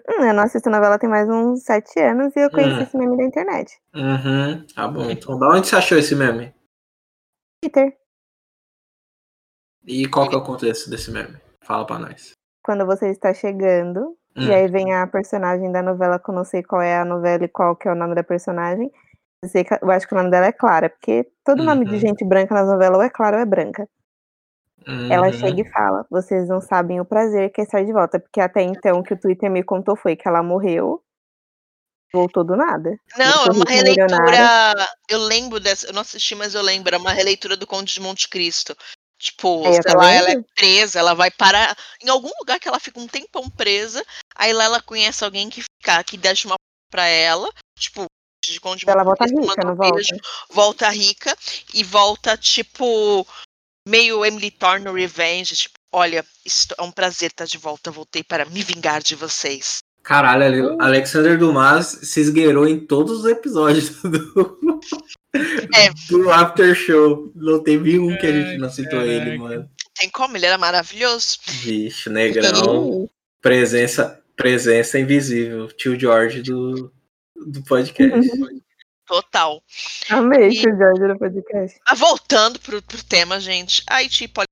Hum, eu não assisto novela tem mais uns sete anos e eu conheci Hum. esse meme da internet. Uhum, tá bom. Então, da onde você achou esse meme? Twitter, E qual que é o contexto desse meme? Fala pra nós. quando você está chegando, Hum. e aí vem a personagem da novela, que eu não sei qual é a novela e qual que é o nome da personagem. Eu, acho que o nome dela é Clara, porque todo nome de Uhum. gente branca nas novelas ou é Clara ou é branca. Ela Uhum. chega e fala: Vocês não sabem o prazer que é estar de volta. Porque até então o que o Twitter me contou foi que ela morreu, voltou do nada. Não, é uma rica, milionária. releitura. Eu lembro dessa. Eu não assisti, mas eu lembro. É uma releitura do Conde de Monte Cristo. Tipo, Aí, sei tá lá, ela é presa, ela vai parar em algum lugar que ela fica um tempão presa. Aí lá ela conhece alguém que fica, que deixa uma pra ela. Tipo, de Conde de Ela volta rica, não volta? beijo, volta rica e volta, tipo, meio Emily Thorne Revenge, tipo, olha, isto é um prazer estar de volta, voltei para me vingar de vocês. Caralho, Ale- Alexander Dumas se esgueirou em todos os episódios do, É. do After Show. Não teve um que a gente não citou ele, caraca. mano. Tem como? Ele era maravilhoso. Bicho, negrão. Presença, presença invisível. Tio George do, do podcast. Total. Amei E- que o Jorge no podcast. Mas voltando pro, pro tema, gente. Aí, tipo,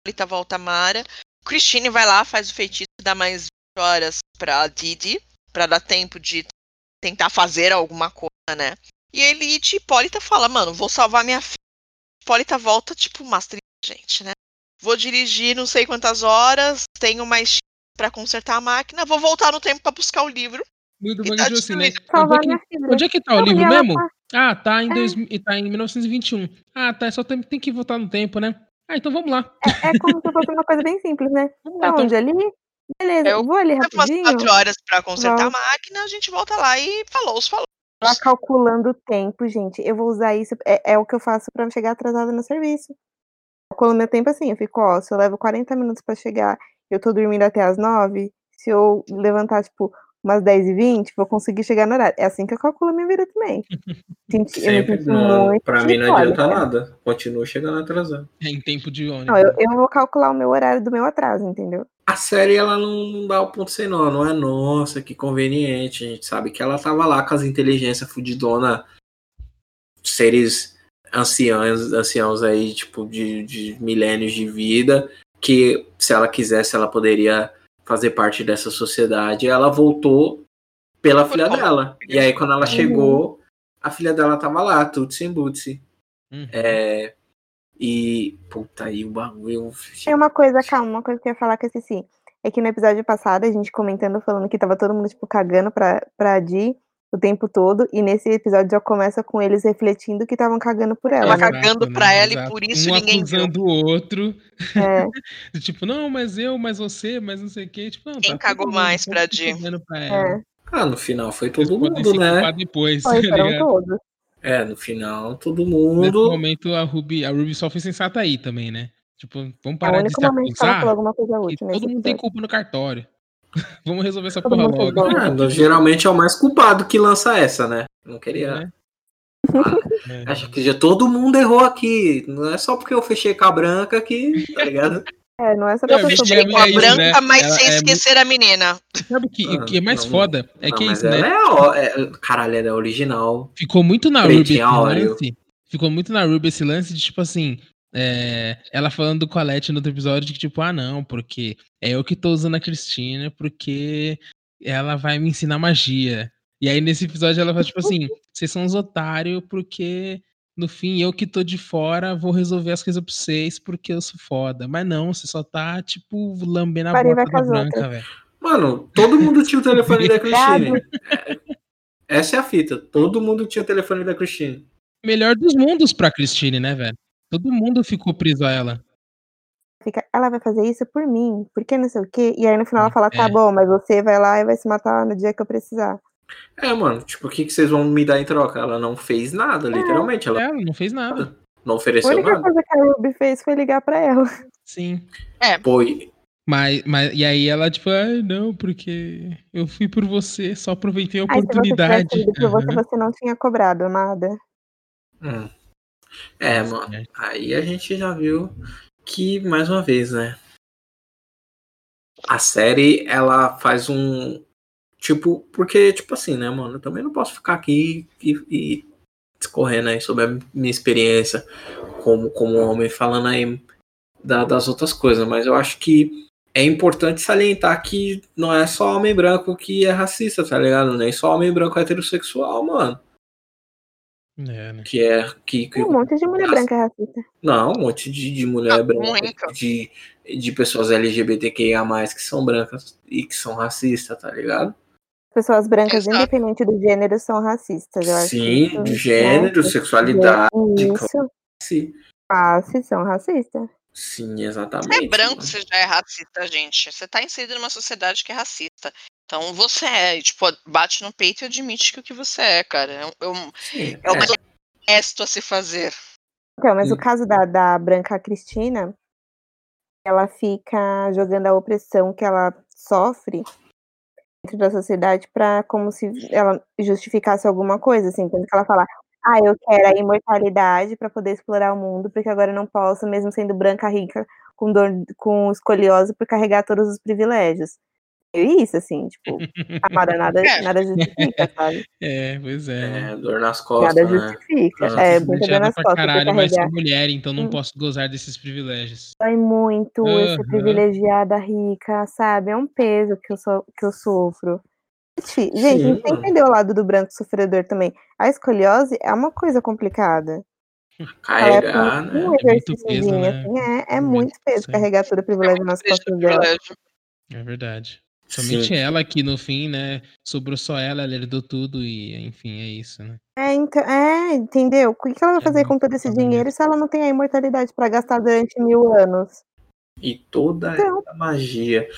Hipólita volta a Mara. Christine vai lá, faz o feitiço, dá mais 20 horas pra Didi, pra dar tempo de tentar fazer alguma coisa, né? E ele, tipo, Hipólita fala, mano, vou salvar minha filha. Hipólita volta, tipo, master gente, né? Vou dirigir não sei quantas horas, tenho mais X pra consertar a máquina, vou voltar no tempo pra buscar o livro. Muito bom tá que assim, né? Onde é minha que, filha. onde é que tá o livro e mesmo? tá- Ah, tá em, É. dois, tá em 1921. Ah, tá, só tem, tem que voltar no tempo, né? Ah, então vamos lá. É, é como se fosse uma coisa bem simples, né? Vamos lá, Pra então. onde ali? Beleza, Eu- vou ali Leva umas rapidinho. quatro horas pra consertar Volta. a máquina, a gente volta lá e falou, os falou. Ela calculando o tempo, gente. Eu vou usar isso. É, é o que eu faço pra chegar atrasada no serviço. Calculo meu tempo assim. Eu fico, ó, se eu levo 40 minutos pra chegar, eu tô dormindo até as 9. Se eu levantar, tipo, umas 10 e 20, vou conseguir chegar no horário. É assim que eu calculo a minha vida também. Senti, Sempre, não, pra mim não adianta nada. Continua chegando atrasado. É em tempo de ônibus. Não, eu, eu vou calcular o meu horário do meu atraso, entendeu? A série ela não, não dá o ponto sem nó, não é nossa, que conveniente. A gente sabe que ela tava lá com as inteligências fudidona, seres anciãos, anciãos aí, tipo, de, de milênios de vida, que se ela quisesse, ela poderia fazer parte dessa sociedade. Ela voltou pela Por filha conta. dela. E aí, quando ela Uhum. chegou, a filha dela tava lá, Tutsi em Butsi. Uhum. É, e, puta, aí o bagulho. Tem uma coisa, calma, uma coisa que eu ia falar que eu esqueci. É que no episódio passado, a gente comentando, falando que tava todo mundo, tipo, cagando pra, pra Di o tempo todo. E nesse episódio já começa com eles refletindo que estavam cagando por ela. Tava né? cagando pra ela e por isso um ninguém viu. acusando o outro. É, tipo, não, mas eu, mas você, mas não sei o quê. Tipo, não, Quem tá cagou mais todo pra Di? é. Ah, no final foi todo podem mundo, né? depois, Foi, tá todos. É, no final todo Nesse mundo. momento a Ruby, a Ruby só foi sensata aí também, né? Tipo, vamos É parar de único se acusar. nesse todo mundo tem culpa no cartório. vamos resolver essa porra logo. É, geralmente é o mais culpado que lança essa, né? Não queria. Né? É. Acho que já todo mundo errou aqui. Não é só porque eu fechei com a branca que, tá ligado? É, não é só Não, pessoa mentira, Ficou a é isso, branca, né? mas Ela sem é esquecer a menina. Sabe o que, o que é mais Não, foda? É Não, que é isso, né? é, ó, é- Caralho, ela é original. Ficou muito na Ruby esse lance. Ficou muito na Ruby esse lance de, tipo assim, é, ela falando do Colette no outro episódio de que, tipo, ah, não, porque é eu que tô usando a Cristina, porque ela vai me ensinar magia. E aí nesse episódio ela fala, tipo assim, vocês são uns otários, porque no fim eu que tô de fora vou resolver as coisas pra vocês, porque eu sou foda. Mas não, você só tá, tipo, lambendo a Maria bota da branca, velho. Mano, todo mundo tinha o telefone da Christine. Essa é a fita. Todo mundo tinha o telefone da Christine. Melhor dos mundos pra Christine, né, velho? Todo mundo ficou preso a ela. Fica, ela vai fazer isso por mim, porque não sei o quê. E aí no final ela fala, tá É. bom, mas você vai lá e vai se matar no dia que eu precisar. É, mano, tipo, o que, que vocês vão me dar em troca? Ela não fez nada, literalmente. Ela Ela não fez nada. não A ofereceu única nada. coisa que a Ruby fez foi ligar pra ela. Sim. Pô, e- Mas, mas, e aí ela, tipo, ai, não, porque eu fui por você, só aproveitei a Aí se você oportunidade. por você, você não tinha cobrado nada. hum. É, mano. Certo. Aí a gente já viu que, mais uma vez, né? A série, ela faz um. Tipo, porque, tipo assim, né, mano? Eu também não posso ficar aqui e, e discorrendo aí sobre a minha experiência como, como homem, falando aí da- das outras coisas, mas eu acho que é importante salientar que não é só homem branco que é racista, tá ligado? Nem só homem branco heterossexual, mano. É, né? Que é. Que, que um monte de mulher branca racista. não, um monte de, de mulher Ah, branca, muito. de, de pessoas LGBTQIA, que são brancas e que são racistas, tá ligado? Pessoas brancas, Exato. independente do gênero, são racistas. Eu acho Sim, isso, de gênero, né, sexualidade, Isso, classe. classe, são racistas. Sim, Você exatamente. é branco, mano. você já é racista, gente. Você tá inserido numa sociedade que é racista. Então você é, tipo, bate no peito e admite que o que você é, cara. É, um- é, Sim, é o é. mais honesto a se fazer. Então, mas Hum. o caso da, da Branca Cristina, ela fica jogando a opressão que ela sofre dentro da sociedade para como se ela justificasse alguma coisa, assim, tanto que ela fala, ah, eu quero a imortalidade para poder explorar o mundo, porque agora eu não posso, mesmo sendo branca rica, com dor, com escoliose, por carregar todos os privilégios. É isso, assim, tipo, amada, nada, É. nada justifica, sabe? É, pois é. É, dor nas costas, Nada né? justifica. Nossa, É, muita dor nas costas caralho, mas sou mulher, então não Hum. posso gozar desses privilégios. dói muito eu ser privilegiada, rica, sabe? É um peso que eu, so, que eu sofro. Gente, gente, a gente tem que mano. entender o lado do branco sofredor também. A escoliose é uma coisa complicada. É Carregar, né? um muito exercíciozinho, peso, né? assim, é, é Muito, muito peso sim. carregar todo o privilégio nas Privilégio costas dela. É verdade. Somente Sim. ela que no fim, né? Sobrou só ela, ela herdou tudo e, enfim, é isso, né? É, então, é, entendeu? O que ela vai É fazer com muito todo esse dinheiro mesmo. se ela não tem a imortalidade pra gastar durante mil anos? E toda Então. essa magia.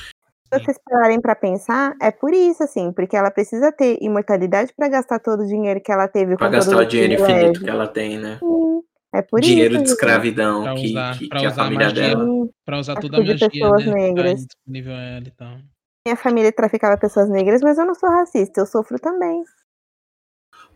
Se vocês pararem pra pensar, é por isso, assim, porque ela precisa ter imortalidade pra gastar todo o dinheiro que ela teve todos gastar o dinheiro infinito privilégios. que ela tem, né? Sim, é por Dinheiro isso. de escravidão Pra que, usar- que, pra que a usar a família magia. dela. Pra usar toda a de magia, pessoas né? Tá negras. disponível a ela e tal. Minha família traficava pessoas negras, mas eu não sou racista, eu sofro também.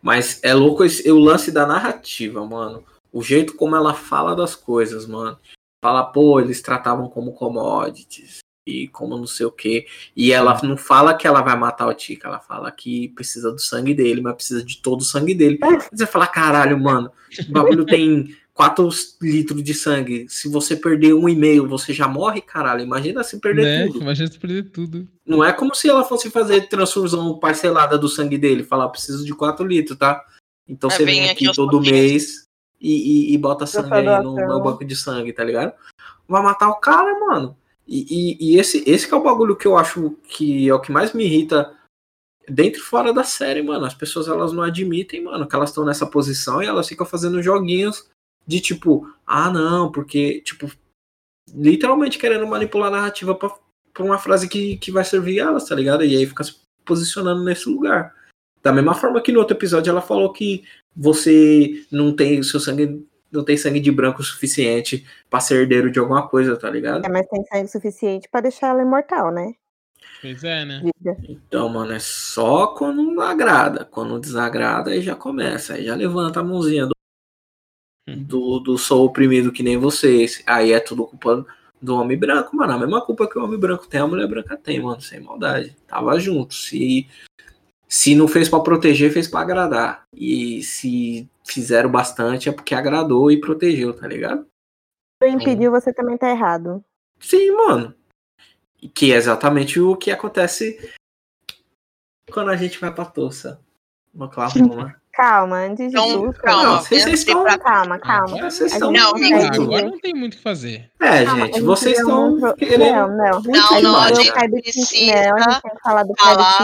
Mas é louco esse, o lance da narrativa, mano. O jeito como ela fala das coisas, mano. Fala, pô, eles tratavam como commodities e como não sei o quê. E ela não fala que ela vai matar o Tika, ela fala que precisa do sangue dele, mas precisa de todo o sangue dele. Você fala, caralho, mano, o bagulho tem 4 litros de sangue. Se você perder um e meio, você já morre, caralho. Imagina se perder né? tudo. Imagina se perder tudo. Não é como se ela fosse fazer transfusão parcelada do sangue dele, falar, preciso de 4 litros, tá? Então É, você vem vem aqui aqui todo mês e, e, e bota sangue aí no meu banco de sangue, tá ligado? Vai matar o cara, mano. E, e, e esse, esse que é o bagulho que eu acho que é o que mais me irrita dentro e fora da série, mano. As pessoas elas não admitem, mano, que elas estão nessa posição e elas ficam fazendo joguinhos de tipo, ah, não, porque, tipo, literalmente querendo manipular a narrativa pra, pra uma frase que, que vai servir elas, tá ligado? E aí fica se posicionando nesse lugar. Da mesma forma que no outro episódio ela falou que você não tem seu sangue não tem sangue de branco o suficiente pra ser herdeiro de alguma coisa, tá ligado? É, mas tem sangue suficiente pra deixar ela imortal, né? Pois é, né? Então, mano, é só quando agrada. Quando desagrada, aí já começa. Aí já levanta a mãozinha do, do, do sou oprimido que nem vocês. Aí é tudo culpa do homem branco, mano. A mesma culpa que o homem branco tem, a mulher branca tem, mano. Sem maldade. Tava junto. Se, se não fez para proteger, fez para agradar. E se fizeram bastante é porque agradou e protegeu, tá ligado? Se impediu, você também tá errado. Sim, mano. Que é exatamente o que acontece quando a gente vai pra Tulsa. No Oklahoma. Calma, antes de Então, tudo. calma, Não, vocês estão- pra- Calma, calma. Agora vocês estão- Não, Ah, agora não tem muito o que fazer. É, Calma, gente, vocês estão pro- querendo. Não, não. Não, não, a gente precisa Tiki. Não, a gente tem que falar do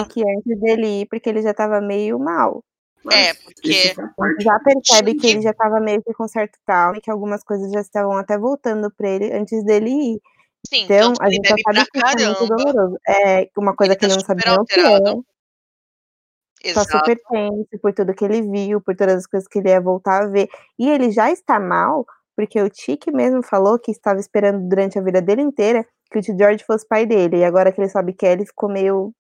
Tiki antes dele ir, porque ele já tava meio mal. É, Isso porque já percebe que ele já tava meio que com certo trauma e que algumas coisas já estavam até voltando pra ele antes dele ir. sim, Então, que a gente já sabe que isso é muito caramba. doloroso. É uma coisa Ele que tá ele não nem o que é. Tá Exato. super tenso por tudo que ele viu, por todas as coisas que ele ia voltar a ver. E ele já está mal, porque o Tiki mesmo falou que estava esperando durante a vida dele inteira que o tio George fosse pai dele. E agora que ele sabe que é, ele ficou meio.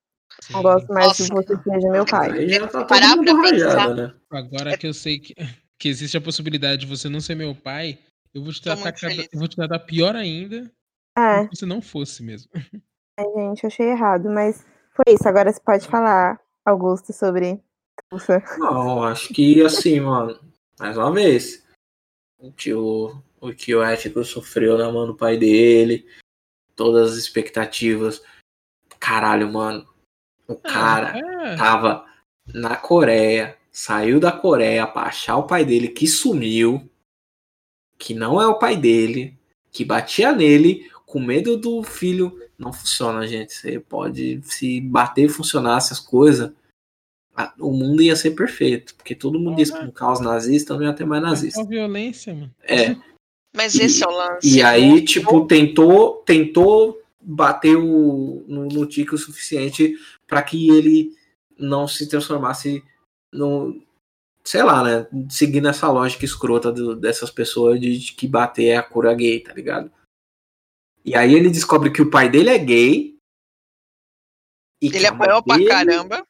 Sim. Não gosto mais que Nossa. você seja meu pai. Aí já tá todo Parar mundo pra pensar. rajado, né? Agora que eu sei que, que existe a possibilidade de você não ser meu pai, eu vou te tratar, eu vou te tratar pior ainda É, se você não fosse mesmo. gente, eu achei errado, mas foi isso. Agora você pode falar, Augusto, sobre. Tulsa. Não, acho que assim, mano. Mais uma vez. O que o, o, que o Ético sofreu na mão do pai dele. Todas as expectativas. Caralho, mano. O cara É, tava na Coreia. Saiu da Coreia pra achar o pai dele que sumiu. Que não é o pai dele. Que batia nele com medo do filho. Não funciona, gente. Você pode. Se bater e funcionasse as coisas. A- O mundo ia ser perfeito. Porque todo mundo ia Porra. um caos nazista, não ia ter mais é nazista. só violência, mano. É. Mas E- esse é o lance. E aí, tipo, tentou, tentou bater o, no, no tique o suficiente para que ele não se transformasse no. Sei lá, né? Seguindo essa lógica escrota do- dessas pessoas de, de que bater é a cura gay, tá ligado? E aí ele descobre que o pai dele é gay. E que Ele mãe apanhou pra caramba.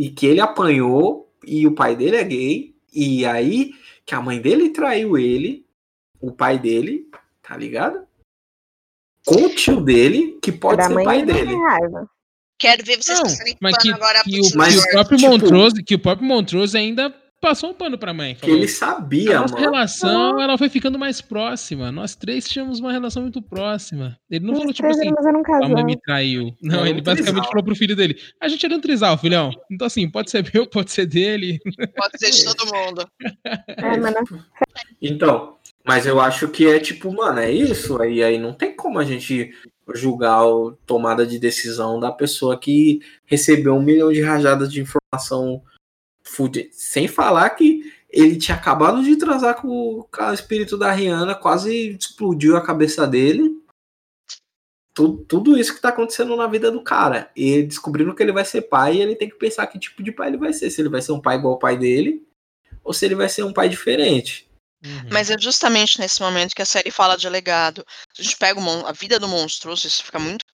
E que ele apanhou e o pai dele é gay e aí que a mãe dele traiu ele, o pai dele, tá ligado? Com o tio dele, que pode da ser mãe pai dele. Quero ver vocês Não, passarem mas pano que, agora que o, Mas, o próprio tipo- Montrose, que o próprio Montrose ainda passou um pano pra mãe. Que falou, ele a sabia, nossa mano. relação, ela foi ficando mais próxima. Nós três tínhamos uma relação muito próxima. Ele não falou, Eles tipo assim, a mãe me traiu. Não, ele basicamente trisal. falou pro filho dele, a gente era um trisal, filhão. Então assim, pode ser meu, pode ser dele. Pode ser de todo mundo. É, mas não- Então, mas eu acho que é tipo, mano, é isso. Aí, aí não tem como a gente julgar a tomada de decisão da pessoa que recebeu um milhão de rajadas de informação sem falar que ele tinha acabado de transar com o com o espírito da Rihanna, quase explodiu a cabeça dele. Tudo, tudo isso que tá acontecendo na vida do cara. E descobrindo que ele vai ser pai, ele tem que pensar que tipo de pai ele vai ser. Se ele vai ser um pai igual ao pai dele, ou se ele vai ser um pai diferente. Uhum. Mas é justamente nesse momento que a série fala de legado. A gente pega o a vida do monstruoso, isso fica muito.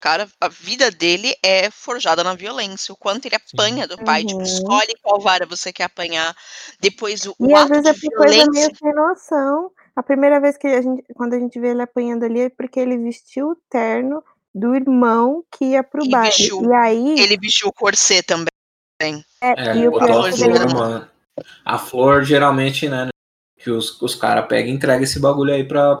Cara, a vida dele é forjada na violência. O quanto ele apanha do pai. Tipo, Uhum. escolhe qual vara você quer apanhar. Depois o, o E às ato vezes é coisa meio sem noção. A primeira vez que a gente, quando a gente vê ele apanhando ali é porque ele vestiu o terno do irmão que ia pro E baile. vestiu- E aí, Ele vestiu o corset também. é, É, e o botou pior flor, mano. A flor, geralmente, né? Que os, os caras pegam e entregam esse bagulho aí pra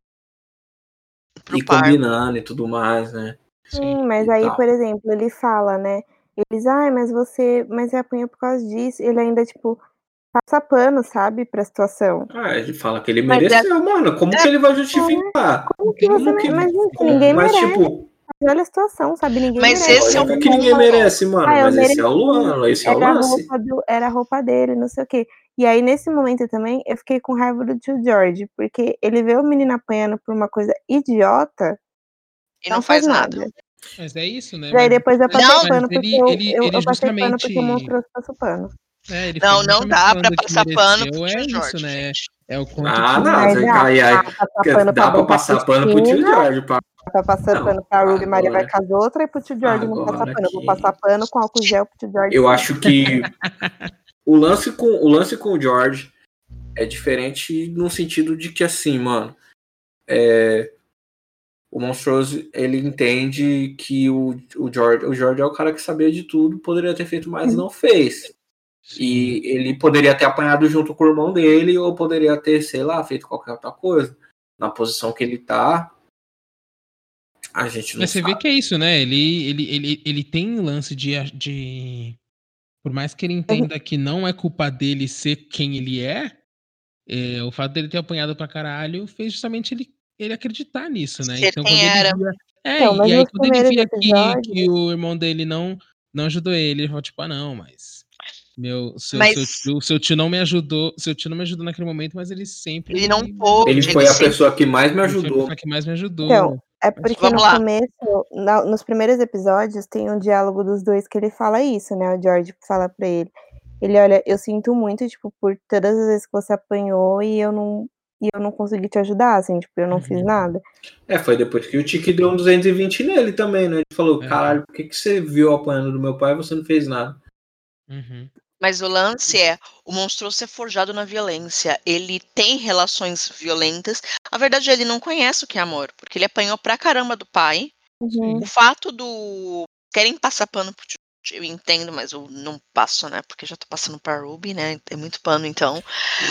Pro ir par. combinando e tudo mais, né? Sim, mas aí, tal. por exemplo, ele fala, né? Eles, ai, mas você, mas você apanhou por causa disso. Ele ainda, tipo, passa pano, sabe, pra situação. Ah, ele fala que ele Mas é- mereceu, mano. Como que ele vai justificar? Como que você, Como que- mas gente, ninguém mas, merece. tipo, Mas olha a situação, sabe? Ninguém Mas merece. esse é o que ninguém merece, mano. Ah, mas esse é o mereci. Luan, esse é o Era a, lance. roupa do, era a roupa dele, não sei o quê. E aí, nesse momento também, eu fiquei com raiva do tio George, porque ele vê o menino apanhando por uma coisa idiota, E não, faz nada. Mas é isso, né? E aí depois eu passei Não, pano porque ele- eu, ele- eu, ele eu passei pano porque o justamente- monstro passou pano. é, ele Não, foi não justamente dá pra que passar pano pro É tio isso, George, né? gente. É o quanto Ah, que- não, dá, cai aí. dá pra passar pano Dá pra passar pano pro tio Jorge. Pra... Tá passando Não, pano pra Ruby Maria vai agora- com as outras e pro tio George não agora passar pano. Eu vou que- passar pano com álcool gel pro tio George. Eu sim. acho que o lance com o lance com o George é diferente no sentido de que assim, mano, é, o monstruoso ele entende que o, o George o George é o cara que sabia de tudo, poderia ter feito mais não fez. E ele poderia ter apanhado junto com o irmão dele, ou poderia ter, sei lá, feito qualquer outra coisa. Na posição que ele tá, a gente não Mas você sabe. vê que é isso, né? Ele, ele, ele, ele tem lance de, de. Por mais que ele entenda que não é culpa dele ser quem ele é, é, o fato dele ter apanhado pra caralho fez justamente ele, ele acreditar nisso, né? Ser quem era. via. É, Então, e aí quando ele via que, que o irmão dele não, não ajudou ele, ele falou, tipo, ah, não, mas. Meu, seu, Mas- seu, tio, seu tio não me ajudou. Seu tio não me ajudou naquele momento, mas ele sempre. Ele não pôde. Ele Ele foi a sempre- pessoa que mais me ele foi a ajudou. que mais me ajudou. Então, É porque Vamos no lá. começo, na- nos primeiros episódios, tem um diálogo dos dois que ele fala isso, né? O George fala pra ele. Ele, olha, eu sinto muito, tipo, por todas as vezes que você apanhou e eu não, e eu não consegui te ajudar, assim, tipo, eu não fiz Uhum. nada. É, foi depois que o Tiki deu um 220 nele também, né? Ele falou, É. caralho, por que, que você viu apanhando do meu pai e você não fez nada? Uhum. Mas o lance é, o monstruoso é forjado na violência. Ele tem relações violentas. A verdade é, ele não conhece o que é amor, porque ele apanhou pra caramba do pai. Uhum. O fato do. Querem passar pano pro tio, eu entendo, mas eu não passo, né? Porque já tô passando pra Ruby, né? É muito pano, então.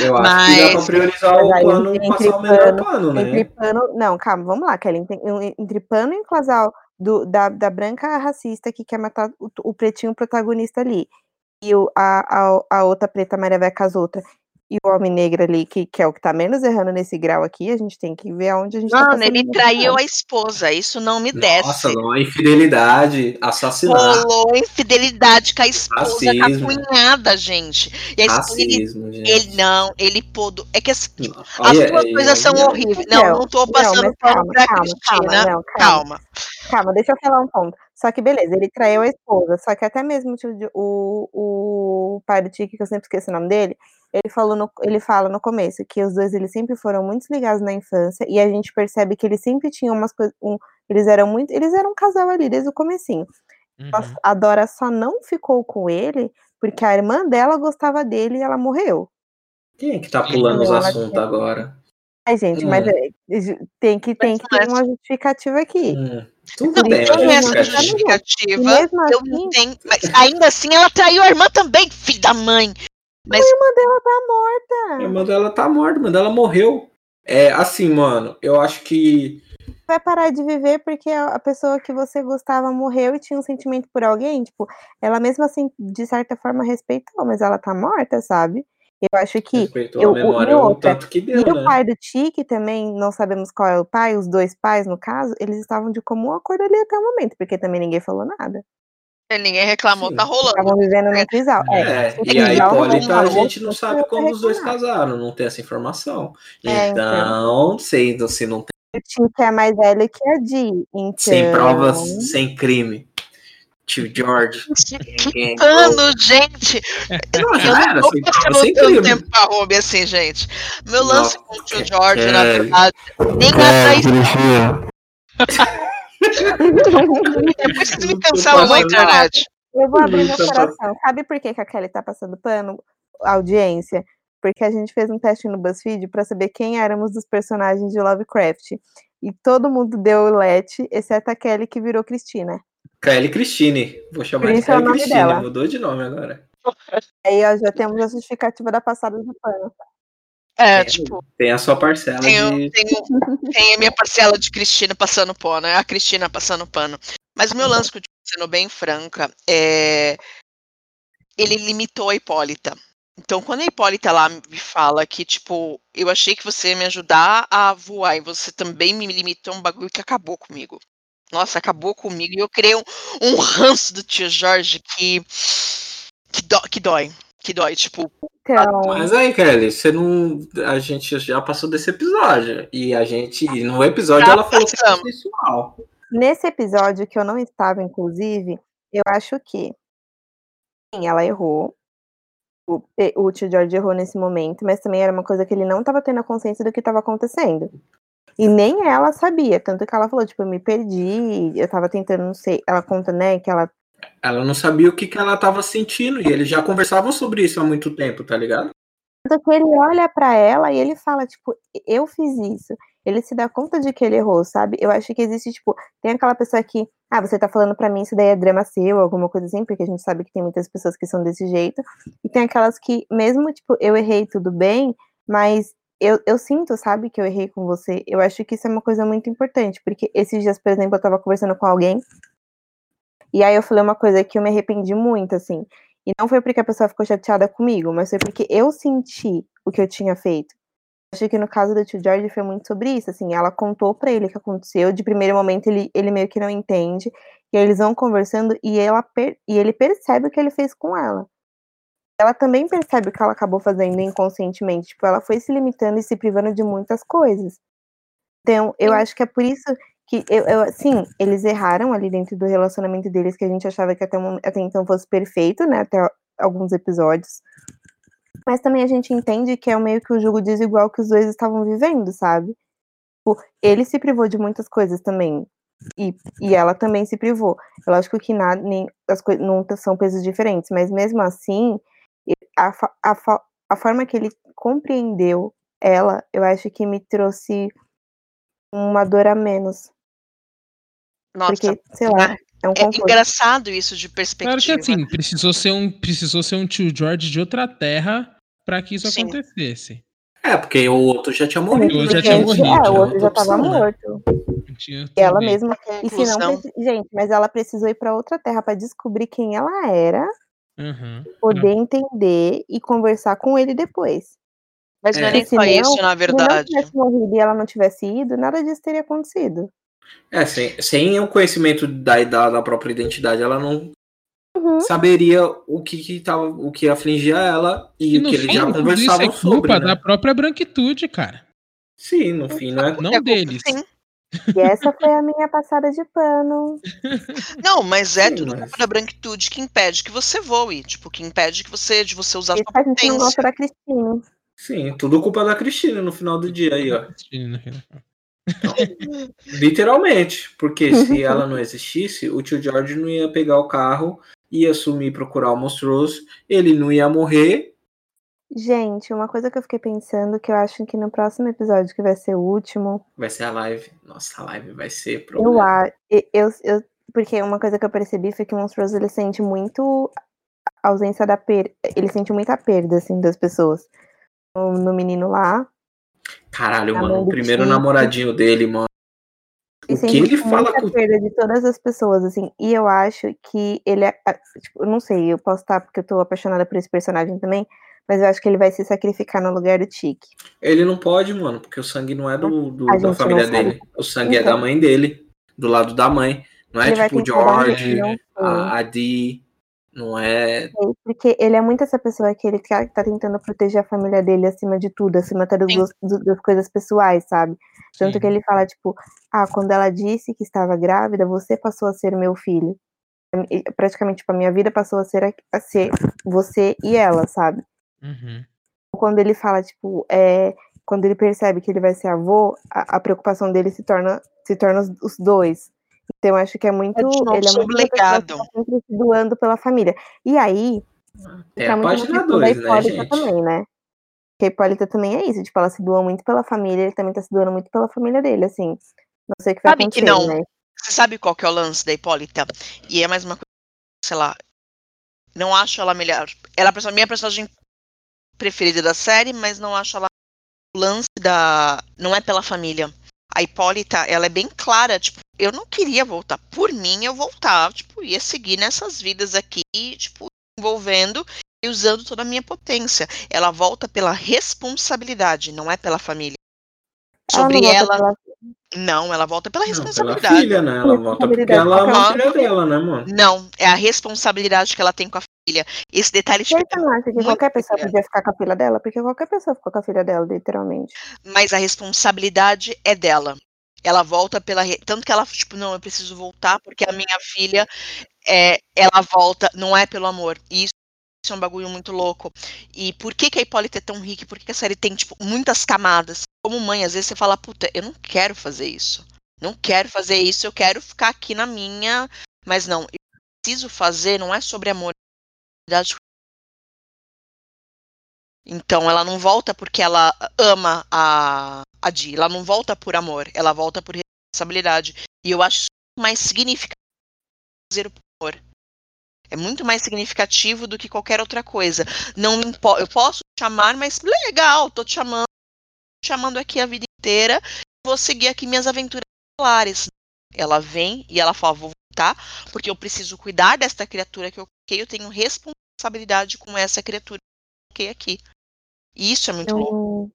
Eu acho que dá pra Mas- priorizar Mas o pano, entre passar o melhor pano- pano, né? Entre pano. Não, calma, vamos lá, Kelly. Entre, entre pano e casal do, da, da branca racista que quer matar o, o pretinho protagonista ali. E o, a, a, a outra preta Maria vai com as outras. E o homem negro ali, que, que é o que tá menos errando nesse grau aqui, a gente tem que ver aonde a gente tá Mano, passando ele traiu a esposa. Isso não me desce. Nossa, não, infidelidade, assassinato, Rolou infidelidade com a esposa, com a cunhada, gente. E a esposa, ele, racismo, gente. ele não, ele pôde. É que assim, Não, as olha duas aí, coisas são olha aí. horríveis. Não, Não, não tô não, passando pano calma, pra calma, Cristina. calma, não, calma. Calma. Calma, deixa eu falar um ponto. Só que beleza, ele traiu a esposa. Só que até mesmo o, o, o pai do Tiki, que eu sempre esqueço o nome dele, ele, falou no, ele fala no começo que os dois eles sempre foram muito ligados na infância e a gente percebe que eles sempre tinham umas coisas. Um, eles eram muito. Eles eram um casal ali desde o comecinho. Uhum. A Dora só não ficou com ele porque a irmã dela gostava dele e ela morreu. Quem é que tá pulando os assuntos tinha- agora? Ai, gente, mas Hum. é, tem que, tem que ter uma justificativa aqui. Hum, tudo Não, bem, essa justificativa. E mesmo Eu assim, não tenho. Mas ainda assim ela traiu a irmã também, filho da mãe. Mas a irmã dela tá morta. A irmã dela tá morta, mas ela morreu. É assim, mano, eu acho que. vai parar de viver porque a a pessoa que você gostava morreu e tinha um sentimento por alguém, tipo, ela mesmo assim, de certa forma, respeitou, mas ela tá morta, sabe? Eu acho que. Respeitou eu- a o- memória e o outra, tanto que E deu, o né? pai do Tiki também, não sabemos qual é o pai, os dois pais, no caso, eles estavam de comum acordo ali até o momento, porque também ninguém falou nada. ninguém reclamou, Sim. tá rolando. Estavam vivendo É. no trisal. É, É, o e a trisal Hipólita a gente não sabe como os dois casaram, não tem essa informação. É, então. Então, se, se não tem O Tiki é mais velho que a Di, então... sem provas, sem crime. Tio George. Pano, gente. Não, Eu já era, não sem tanto crime. tempo pra Ruby assim, gente. Meu lance com o tio que- George, na que- verdade, nem a traição. Depois vocês me cancelam na internet. Eu vou abrir meu coração. Sabe por que, que a Kelly tá passando pano? Audiência. Porque a gente fez um teste no BuzzFeed pra saber quem éramos dos personagens de Lovecraft. E todo mundo deu let, exceto a Kelly que virou Cristina. Kelly Christine. Vou chamar Por de é Kelly nome Christine. dela. Mudou de nome agora. Aí ó, já temos a justificativa da passada do pano. É, É, tipo, Tem a sua parcela tenho, de. tenho, tem a minha parcela de Cristina passando pano, é a Cristina passando pano. Mas o meu lance, o tio, sendo bem franca, é. Ele limitou a Hipólita. Então, quando a Hipólita lá me fala que, tipo, eu achei que você ia me ajudar a voar e você também me limitou um bagulho que acabou comigo. Nossa, acabou comigo. E eu criei um, um ranço do tio Jorge que. que, dó, que dói. Que dói. Tipo, Então, Mas aí, Kelly, você não. A gente já passou desse episódio. E a gente. No episódio Já ela falou que é consensual. nesse episódio que eu não estava, inclusive, eu acho que sim, ela errou. O, e- o tio George errou nesse momento, mas também era uma coisa que ele não estava tendo a consciência do que estava acontecendo. E nem ela sabia, tanto que ela falou, tipo, eu me perdi, eu tava tentando, não sei, ela conta, né, que ela Ela não sabia o que, que ela tava sentindo. E eles já conversavam sobre isso há muito tempo, tá ligado? Tanto que ele olha pra ela e ele fala, tipo, eu fiz isso. ele se dá conta de que ele errou, sabe? Eu acho que existe, tipo, tem aquela pessoa que, ah, você tá falando pra mim, isso daí é drama seu, alguma coisa assim, porque a gente sabe que tem muitas pessoas que são desse jeito. E tem aquelas que, mesmo, tipo, eu errei tudo bem, mas eu, eu sinto, sabe, que eu errei com você. Eu acho que isso é uma coisa muito importante, porque esses dias, por exemplo, eu tava conversando com alguém, e aí eu falei uma coisa que eu me arrependi muito, assim. E não foi porque a pessoa ficou chateada comigo, mas foi porque eu senti o que eu tinha feito. Acho que no caso do tio George foi muito sobre isso, assim, ela contou para ele o que aconteceu, de primeiro momento ele, ele meio que não entende, e aí eles vão conversando e, ela e ele percebe o que ele fez com ela. Ela também percebe o que ela acabou fazendo inconscientemente, tipo, ela foi se limitando e se privando de muitas coisas. Então, eu acho que é por isso que eu, eu, sim, eles erraram ali dentro do relacionamento deles, que a gente achava que até, até então fosse perfeito, né? Até alguns episódios. Mas também a gente entende que é meio que o jogo desigual que os dois estavam vivendo, sabe? Tipo, ele se privou de muitas coisas também. E, e ela também se privou. É lógico que nada, nem, as coisas não são pesos diferentes, mas mesmo assim, a, a, a forma que ele compreendeu ela, eu acho que me trouxe uma dor a menos. Nossa, Porque, sei lá, é um é engraçado isso de perspectiva. Claro que assim, precisou ser um, precisou ser um tio George de outra terra para que isso Sim. acontecesse. É, porque o outro já tinha morrido. O já tinha morrido. É, o outro já tava né? morto. E ela mesma. E se não, gente, mas ela precisou ir para outra terra para descobrir quem ela era, uhum. poder uhum. entender e conversar com ele depois. Mas é. não é nem só isso, na verdade. Se não tivesse morrido e ela não tivesse ido, nada disso teria acontecido. É, sem, sem o conhecimento da, da, da própria identidade, ela não uhum. saberia o que, que tava, o que afligia ela e, e o que eles já conversavam isso é culpa sobre. Né? da própria branquitude, cara. Sim, no fim, não é? Não é deles. Sim. E essa foi a minha passada de pano. Não, mas é Sim, tudo mas... da branquitude que impede que você voe, tipo, que impede que você de você usar Isso sua potência. Não gosta da Cristina. Sim, tudo culpa da Cristina no final do dia aí, ó. Então, literalmente, porque se ela não existisse, o tio George não ia pegar o carro, ia sumir procurar o monstruoso, ele não ia morrer. Gente, uma coisa que eu fiquei pensando, que eu acho que no próximo episódio, que vai ser o último. Vai ser a live. Nossa, a live vai ser problema. Eu, eu, eu, porque uma coisa que eu percebi foi que o monstruoso ele sente muito a ausência da perda. Ele sente muita perda, assim, das pessoas. No, no menino lá, Caralho, mano, o primeiro namoradinho dele, mano. E o que ele fala com perda de todas as pessoas, assim. E eu acho que ele é. Tipo, eu não sei, eu posso estar porque eu tô apaixonada por esse personagem também. Mas eu acho que ele vai se sacrificar no lugar do Tiki. Ele não pode, mano, porque o sangue não é do, do da família dele. O sangue então. é da então. mãe dele, do lado da mãe. Não é ele tipo o George, a, a Dee. Não é. Porque ele é muito essa pessoa que ele tá, tá tentando proteger a família dele acima de tudo, acima até das, das coisas pessoais, sabe? Tanto Sim. que ele fala, tipo, ah, quando ela disse que estava grávida, você passou a ser meu filho. Praticamente, tipo, a minha vida passou a ser, a ser você e ela, sabe? Uhum. Quando ele fala, tipo, é, quando ele percebe que ele vai ser avô, a, a preocupação dele se torna, se torna os, os dois. Então, acho que é muito. É ele é muito legado. sempre se doando pela família. E aí. É a página 2, né, gente? Também, né? Porque a Hipólita também é isso. Tipo, ela se doa muito pela família, ele também tá se doando muito pela família dele, assim. Não sei o que vai sabe acontecer, que não. Né? Você sabe qual que é o lance da Hipólita? E é mais uma coisa, sei lá. Não acho ela melhor. Ela é a minha personagem preferida da série, mas não acho ela. O lance da. Não é pela família a Hipólita, ela é bem clara, tipo, eu não queria voltar. Por mim, eu voltava, tipo, ia seguir nessas vidas aqui, tipo, envolvendo e usando toda a minha potência. Ela volta pela responsabilidade, não é pela família. Sobre ela. ela... Não, ela volta pela responsabilidade. Não, pela filha, né? Ela volta porque ela é uma filha dela, né, mano? Não, é a responsabilidade que ela tem com a filha. Esse detalhe tipo, acha que qualquer pessoa podia ficar com a filha dela? Porque qualquer pessoa ficou com a filha dela, literalmente. Mas a responsabilidade é dela. Ela volta pela. Tanto que ela, tipo, não, eu preciso voltar porque a minha filha, é, ela volta, não é pelo amor. E isso é um bagulho muito louco. E por que, que a Hipólita é tão rica? Por que, que a série tem, tipo, muitas camadas? Como mãe, às vezes você fala, puta, eu não quero fazer isso. Não quero fazer isso, eu quero ficar aqui na minha. Mas não, eu preciso fazer, não é sobre amor. Então ela não volta porque ela ama a, a Di, ela não volta por amor, ela volta por responsabilidade. E eu acho mais significativo fazer o amor. É muito mais significativo do que qualquer outra coisa. Não eu posso chamar, mas legal, tô te chamando, te chamando aqui a vida inteira, vou seguir aqui minhas aventuras escolares. Ela vem e ela fala, vou voltar, porque eu preciso cuidar desta criatura que eu coloquei, eu tenho responsabilidade com essa criatura que eu coloquei aqui. E isso é muito Eu louco.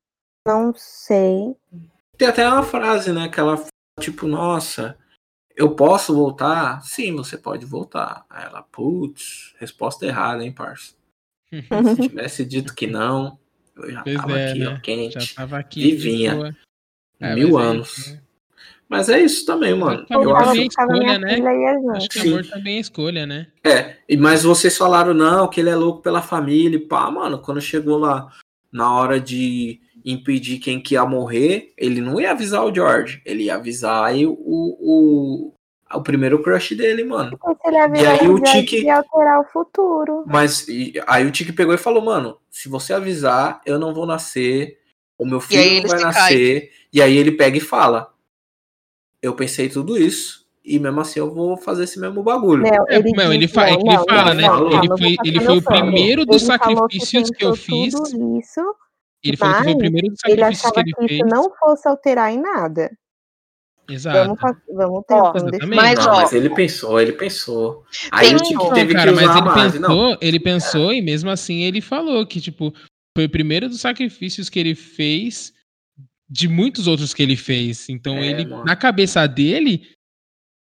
não sei. Tem até uma frase, né? Que ela fala, tipo, nossa, eu posso voltar? Sim, você pode voltar. Aí ela, putz, resposta errada, hein, parça? Se tivesse dito que não, eu já Pois tava é, aqui, né? ó, quente. Já tava aqui. Vivinha. É, mil é anos. isso, né? Mas é isso também, mano. Eu amor acho. também é ficava minha escolha, né? Acho que Sim. amor também é escolha, né? É, e- mas vocês falaram, não, que ele é louco pela família e pá, mano, quando chegou lá na hora de impedir quem que ia morrer, ele não ia avisar o George, ele ia avisar aí o, o, o primeiro crush dele, mano. Avisar aí o Tiki- ia alterar o futuro. Mas e- aí o Tiki pegou e falou, mano, se você avisar, eu não vou nascer, o meu filho não vai nascer, e aí ele pega e fala, eu pensei tudo isso, e mesmo assim eu vou fazer esse mesmo bagulho. Não, É, ele, fa- é que ele não, fala, não, né? não, calma, ele eu foi, ele foi o primeiro dos Ele sacrifícios que, eu tentou fiz. Isso, Ele falou que foi o mas primeiro dos ele sacrifícios que achava ele que fez. isso não fosse alterar em nada. Exato. Vamos, vamos tentando deixar. exatamente. Mas, Não, ó, mas ele pensou, ele pensou. Aí Tem o Não, teve cara, que mas usar a ele. Não, pensou, ele pensou e mesmo assim ele falou que, tipo, foi o primeiro dos sacrifícios que ele fez de muitos outros que ele fez. Então, É, ele, mano. na cabeça dele,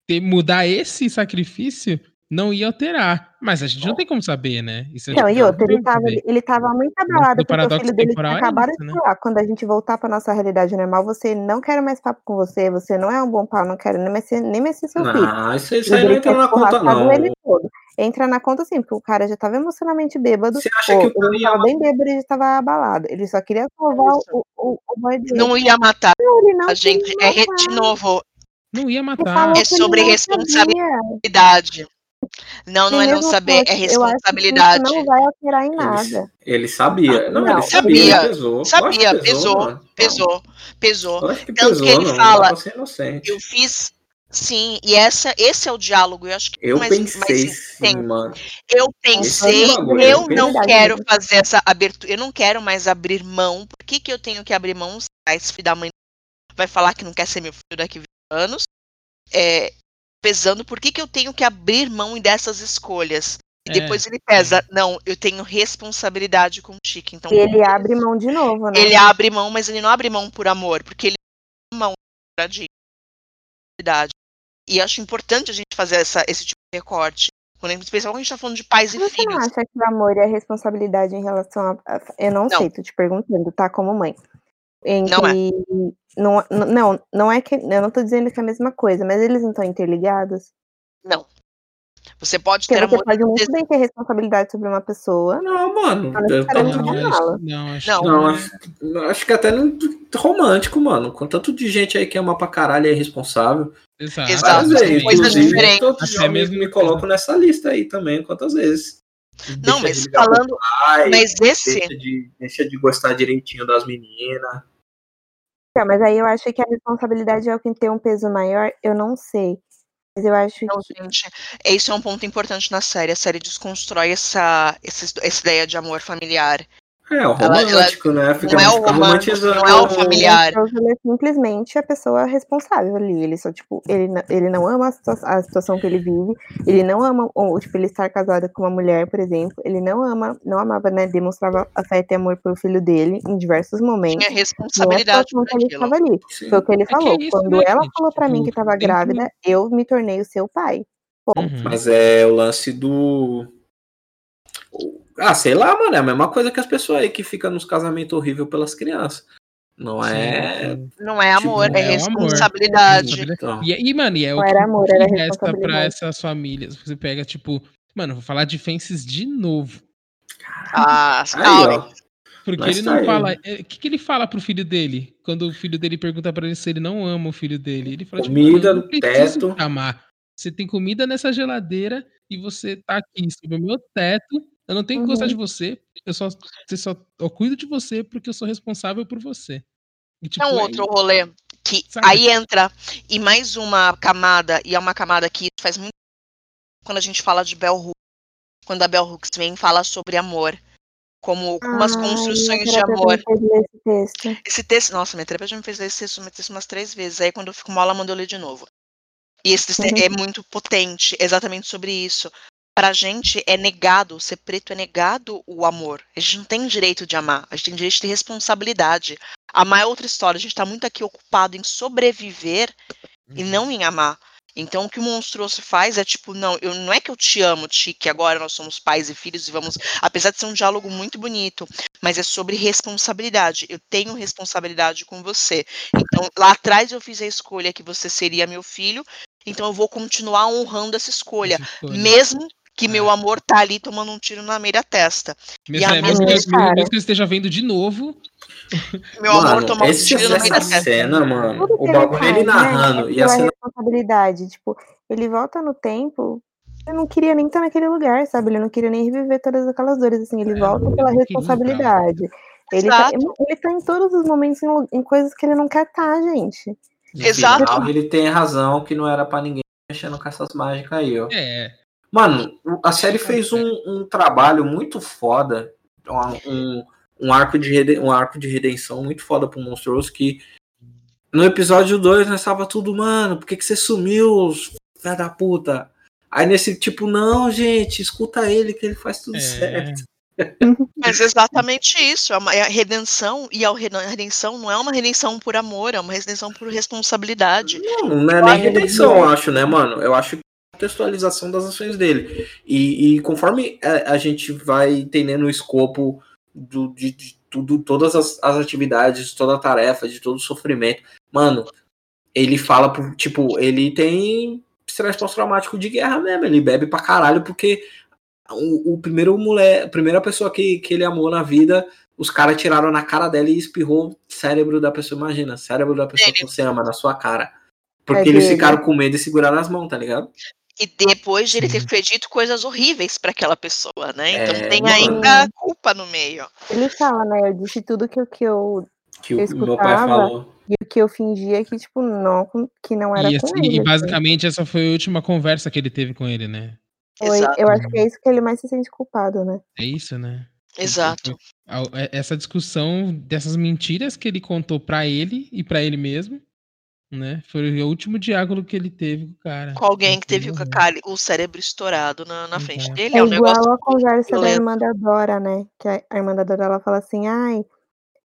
ter, mudar esse sacrifício não ia alterar. Mas a gente não tem como saber, né? Isso Não, e outra, tem ele tava, saber. ele tava muito abalado do porque o paradoxo filho dele temporal tinha é acabado isso, de né? falar. Quando a gente voltar pra nossa realidade normal, você não quer mais papo com você, você não é um bom pau, não quero nem mais ser, nem mais ser seu filho. não, isso, aí não entra na conta, não. ele todo. Entra na conta sim, porque o cara já tava emocionalmente bêbado. Você acha Pô, que o cara ele ia tava bem bêbado e já tava abalado. Ele só queria salvar o, o, o boy dele. Não ia matar Não, ele não a gente. É, matar. de novo, Não ia Ele matar. É que ele sobre responsabilidade. Não, não E é não saber, é assim, eu acho que isso responsabilidade. não vai alterar em Ele, nada. ele sabia. Não, Não, ele sabia, sabia. ele pesou. Sabia, que pesou, pesou, pesou. Que Tanto pesou, que ele não. fala. Eu fiz. Sim, e essa, esse é o diálogo. Eu acho que Eu mais, pensei mais sim, mano. Eu Esse pensei, bagulho, eu eu não pensei. quero fazer essa abertura, eu não quero mais abrir mão. Por que, que eu tenho que abrir mão? Ah, Esse filho da mãe vai falar que não quer ser meu filho daqui a 20 anos. É, pesando, por que, que eu tenho que abrir mão dessas escolhas? E É, depois ele pesa, não, eu tenho responsabilidade com o Chique. Então, E ele abre mão de novo, né? ele abre mão, mas ele não abre mão por amor, porque ele abre mão por dignidade. E acho importante a gente fazer essa, esse tipo de recorte. Quando a gente, quando a gente tá falando de pais e Você não filhos. acha que o amor e a responsabilidade em relação a. a- Eu não, Não. sei, tô te perguntando, tá? Como mãe. Entre... Não é. Não, não, não, é que. Eu não tô dizendo que é a mesma coisa, mas eles não estão interligados. Não. Você pode Porque ter você amor. pode muito bem ter responsabilidade sobre uma pessoa. Não, mano. Não eu- Não, acho, não, acho Não. que Não, acho, acho que até no- romântico, mano. Com tanto de gente aí que ama pra caralho e é irresponsável. Exato. Exato, vezes. coisas Inclusive, diferentes. Até mesmo me no colocam nessa lista aí também, quantas vezes. Não, Deixa mas falando. pai, Mas esse. deixa, de, deixa de gostar direitinho das meninas. Tá, mas aí eu acho que a responsabilidade é o que tem um peso maior, eu não sei. Mas eu acho Não, que. gente, esse é um ponto importante na série. A série desconstrói essa, essa, essa ideia de amor familiar. É, o Ela- ela- romântico, né? Fica, não é o fica romântico, romantizando. não é o familiar. O Angelo é simplesmente a pessoa responsável ali. Ele só, tipo, ele, não- ele não ama a, situa- a situação que ele vive, ele não ama, ou, tipo, ele estar casado com uma mulher, por exemplo, ele não ama, não amava, né, demonstrava afeto e amor pelo filho dele em diversos momentos. Tinha é a responsabilidade situação por que ele estava ali. Sim. Foi o que ele É que falou. é isso, Quando né, ela gente? falou pra mim Tipo, que estava que- grávida, eu me tornei o seu pai. Uhum. Mas é o lance do. Ah, sei lá, mano. É a mesma coisa que as pessoas aí que ficam nos casamentos horríveis pelas crianças. Não é. Sim. Não é amor, Tipo, é é amor. responsabilidade. Então, E, e, mano, e é o Não que, era amor, que era resta pra responsabilidade. essas famílias. Você pega, tipo, mano, vou falar de Fences de novo. Ah, aí. Porque Mas ele tá não aí. fala. é, O que, que ele fala pro filho dele? Quando o filho dele pergunta pra ele se ele não ama o filho dele. Ele fala, Comida tipo, "Mano, eu não no preciso teto." te amar. Você tem comida nessa geladeira e você tá aqui sob o meu teto, Eu não tenho que gostar Uhum. de você, eu só, você só eu cuido de você porque eu sou responsável por você. E, tipo, É um é outro rolê que Sabe? aí entra e mais uma camada, e é uma camada que faz muito quando a gente fala de Bell Hooks, quando a Bell Hooks vem fala sobre amor, como umas Ai, construções de amor. me esse texto. Esse texto, nossa, minha terapeuta já me fez ler esse texto, esse texto umas três vezes. Aí quando eu fico mal, ela mandou eu ler de novo. E esse texto Uhum. é muito potente, exatamente sobre isso. Pra gente é negado, ser preto é negado o amor. A gente não tem direito de amar, a gente tem direito de ter responsabilidade. Amar é outra história, a gente tá muito aqui ocupado em sobreviver e não em amar. Então o que o monstruoso faz é tipo, não, eu não é que eu te amo, Ti, que agora nós somos pais e filhos e vamos, apesar de ser um diálogo muito bonito, mas é sobre responsabilidade. Eu tenho responsabilidade com você. Então lá atrás eu fiz a escolha que você seria meu filho, então eu vou continuar honrando essa escolha, essa escolha. mesmo que É. meu amor tá ali tomando um tiro na meia testa. Mesmo, a é, mesmo, minha que, mesmo que eu esteja vendo de novo, Meu amor Mano, tomando um tiro na meia da testa. cena, mano, Tudo o bagulho ele né, narrando é e a pela cena responsabilidade. Tipo, ele volta no tempo, ele não queria nem estar naquele lugar, sabe? Ele não queria nem reviver todas aquelas dores, assim. Ele É, volta pela responsabilidade. Ele tá, ele tá em todos os momentos em, em coisas que ele não quer estar, gente. no Exato. ele tem razão que não era pra ninguém mexendo com essas mágicas aí, ó. é. Mano, a série fez um, um trabalho muito foda, um, um, arco de rede- um arco de redenção muito foda pro monstruoso que no episódio 2 nós tava tudo, mano, por que, que você sumiu, filha da puta? Aí nesse tipo, não, gente, escuta ele que ele faz tudo É. certo. Mas é exatamente isso, é, uma, é a redenção, e a re- a redenção não é uma redenção por amor, é uma redenção por responsabilidade. Não, não é nem redenção, eu acho, né, mano? Eu acho que é contextualização das ações dele. E, e conforme a, a gente vai entendendo o escopo do, de, de tudo, todas as, as atividades, toda a tarefa, de todo o sofrimento, mano, ele fala, pro- tipo, ele tem estresse pós-traumático de guerra mesmo, ele bebe pra caralho, porque o, o primeiro mulher, a primeira pessoa que, que ele amou na vida, os caras tiraram na cara dela e espirrou o cérebro da pessoa, imagina, cérebro da pessoa que você ama na sua cara. Porque É eles ficaram com medo de segurar nas mãos, tá ligado? E depois de ele ter feito coisas horríveis para aquela pessoa, né? Então É, tem ainda culpa no meio. Ele fala, né? Eu disse tudo que, eu- que eu. Que o Eu meu pai escutava. falou. E o que eu fingia que, tipo, não, que não era E, com assim, ele. e assim. basicamente essa foi a última conversa que ele teve com ele, né? Foi- Exato. eu acho que é isso que ele mais se sente culpado, né? É isso, né? Exato. A- é- Essa discussão dessas mentiras que ele contou pra ele e pra ele mesmo, né? Foi o último diálogo que ele teve com o cara. Com alguém que teve o, o cérebro estourado na, na frente Exato. dele. É É um igual negócio. a conversa da violento. irmã da Dora, né? Que a, a irmã da Dora ela fala assim: ai,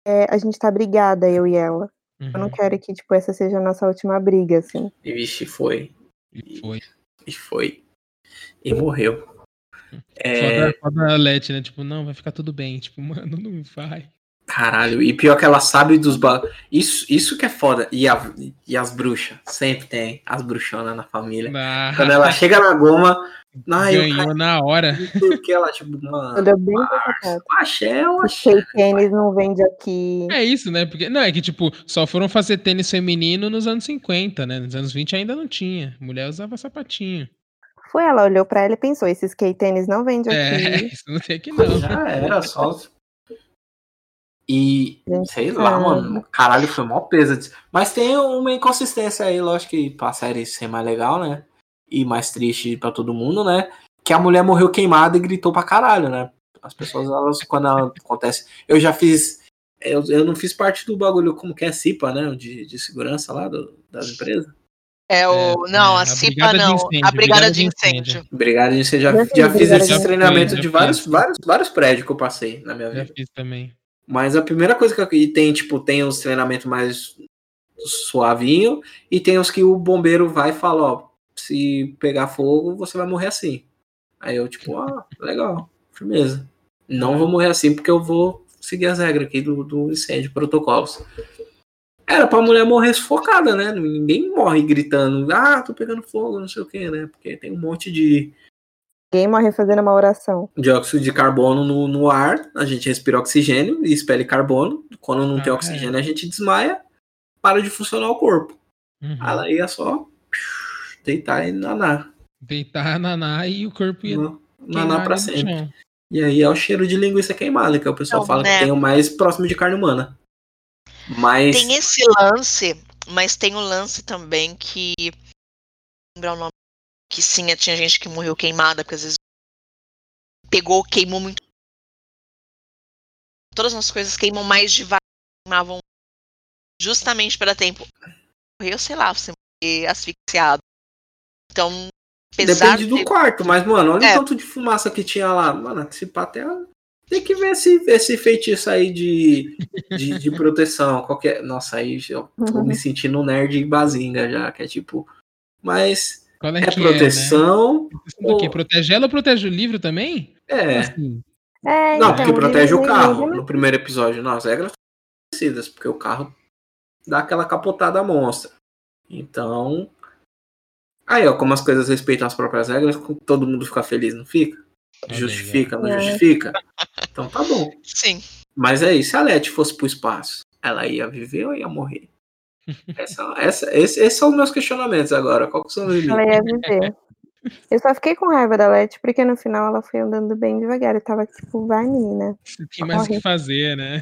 é, a gente tá brigada, eu e ela. Eu não Uhum. quero que, tipo, essa seja a nossa última briga, assim. E vixe, foi. E foi. E foi. E morreu. É, Foda, foda a Leti, né? Tipo, não, vai ficar tudo bem. Tipo, mano, não vai. Caralho. E pior que ela sabe dos ba... isso, isso que é foda. E, a- e as bruxas. Sempre tem as bruxonas na família. Ah, Quando ela chega na goma, ai, ganhou cara, na hora. não sei o que ela, tipo, mano, Tudo bem é o O axé. Shea Tênis não vende aqui. É isso, né? Porque, não, é que, tipo, só foram fazer tênis feminino nos anos 50, né? Nos anos 20 ainda não tinha. Mulher usava sapatinho. Foi, ela olhou pra ela e pensou: esse skate tênis não vende É, aqui. isso não tem aqui não. Já era, só. E, Gente, sei lá, cara. mano, caralho, foi mó peso. Mas tem uma inconsistência aí, lógico que pra série ser mais legal, né? E mais triste pra todo mundo, né? Que a mulher morreu queimada e gritou pra caralho, né? As pessoas, elas, quando ela acontece. Eu já fiz. Eu, eu não fiz parte do bagulho, como que é CIPA, né? De, de segurança lá do, das empresas. É o. É, não, é, a a CIPA brigada de não. incêndio, a brigada de incêndio. incêndio. Obrigado, você já, Já fiz já fiz brigada esse de treinamento incêndio, de já vários, vários, vários prédios que eu passei na minha Já vida. fiz também. Mas a primeira coisa que eu, tem, tipo, tem os treinamentos mais suavinho e tem os que o bombeiro vai e fala, ó, se pegar fogo, você vai morrer assim. Aí eu, tipo, ah, legal, firmeza. Não vou morrer assim porque eu vou seguir as regras aqui do, do incêndio, protocolos. Era pra mulher morrer sufocada, né? Ninguém morre gritando, ah, tô pegando fogo, não sei o que, né? Porque tem um monte de, Ninguém morre fazendo uma oração. dióxido de carbono no, no ar, a gente respira oxigênio e expele carbono. Quando não tem Ah, oxigênio, a gente desmaia, para de funcionar o corpo. Uhum. Ela ia só deitar e nanar. Deitar naná e o corpo ia Naná queimar pra sempre. chão. E aí é o cheiro de linguiça queimada, que o pessoal Não, fala né? que tem o mais próximo de carne humana. Mas. Tem esse lance, mas tem o lance também que. Lembrar o nome. Que sim, tinha gente que morreu queimada, porque às vezes pegou, queimou muito. Todas as coisas queimam mais devagar, queimavam justamente para tempo. Morreu, sei lá, você morrer asfixiado. Então, apesar Depende do de- quarto, mas, mano, olha É. o tanto de fumaça que tinha lá. Mano, esse até tem que ver esse, esse feitiço aí de, de, de proteção. Qualquer... Nossa, aí eu tô me sentindo um nerd bazinga já, que é tipo. Mas Qual é, é que proteção. é, né? Ou- Protege ela ou protege o livro também? É. Assim, É, Não, então, porque protege o carro. No primeiro episódio, não, as regras são parecidas, porque o carro dá aquela capotada monstra. Então. Aí, ó, como as coisas respeitam as próprias regras, todo mundo fica feliz, não fica? Aí, Justifica, não É. justifica? Então tá bom. Sim. Mas é isso, se a Leti fosse pro espaço, ela ia viver ou ia morrer? Essa, essa, esse- esses são os meus questionamentos agora. Qual que são os limites? Ela ia viver. Eu só fiquei com raiva da Leti, porque no final ela foi andando bem devagar. Eu tava tipo, vai menina, tem mais o que fazer, né?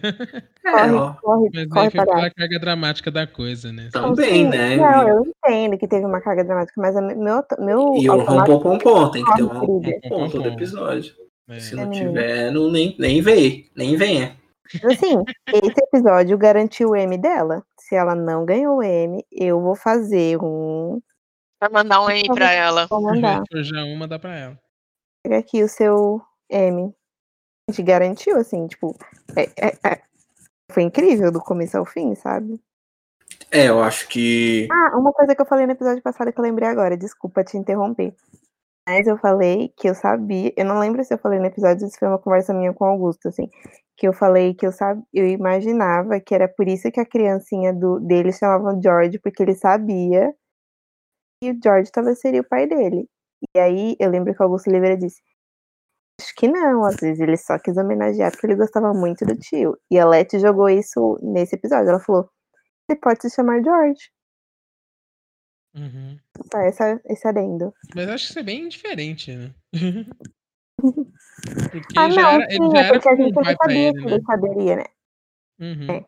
É, corre, ó, corre, Mas corre aí foi pra pela carga dramática da coisa, né? Também, Sim, né? Não, eu entendo que teve uma carga dramática, mas meu, meu E o automático rompompom tem que ter um rompom todo episódio. É. Se É, não menina. tiver, não, nem, nem vem. Nem venha. Assim, esse episódio garantiu o M dela. Se ela não ganhou o M, eu vou fazer um. Vai mandar um aí pra ela. Vou mandar. Forjar uma, dá pra ela. Pega aqui o seu M. A gente garantiu, assim, tipo. é- é- é- Foi incrível do começo ao fim, sabe? É, eu acho que. Ah, uma coisa que eu falei no episódio passado que eu lembrei agora, desculpa te interromper. Mas eu falei que eu sabia, eu não lembro se eu falei no episódio, se foi uma conversa minha com o Augusto, assim, que eu falei que eu sabia, eu imaginava que era por isso que a criancinha do, dele chamavam George, porque ele sabia que o George talvez seria o pai dele. E aí eu lembro que o Augusto Oliveira disse, acho que não, às vezes ele só quis homenagear porque ele gostava muito do tio. E a Letty jogou isso nesse episódio, ela falou, você pode se chamar George. Uhum. Só essa, esse adendo. Mas acho que isso é bem diferente, né? Porque Ah, ele já não, era, ele sim, já é era porque a como um gente não pai pra sabia ele, que né? ele saberia, né? Uhum. É.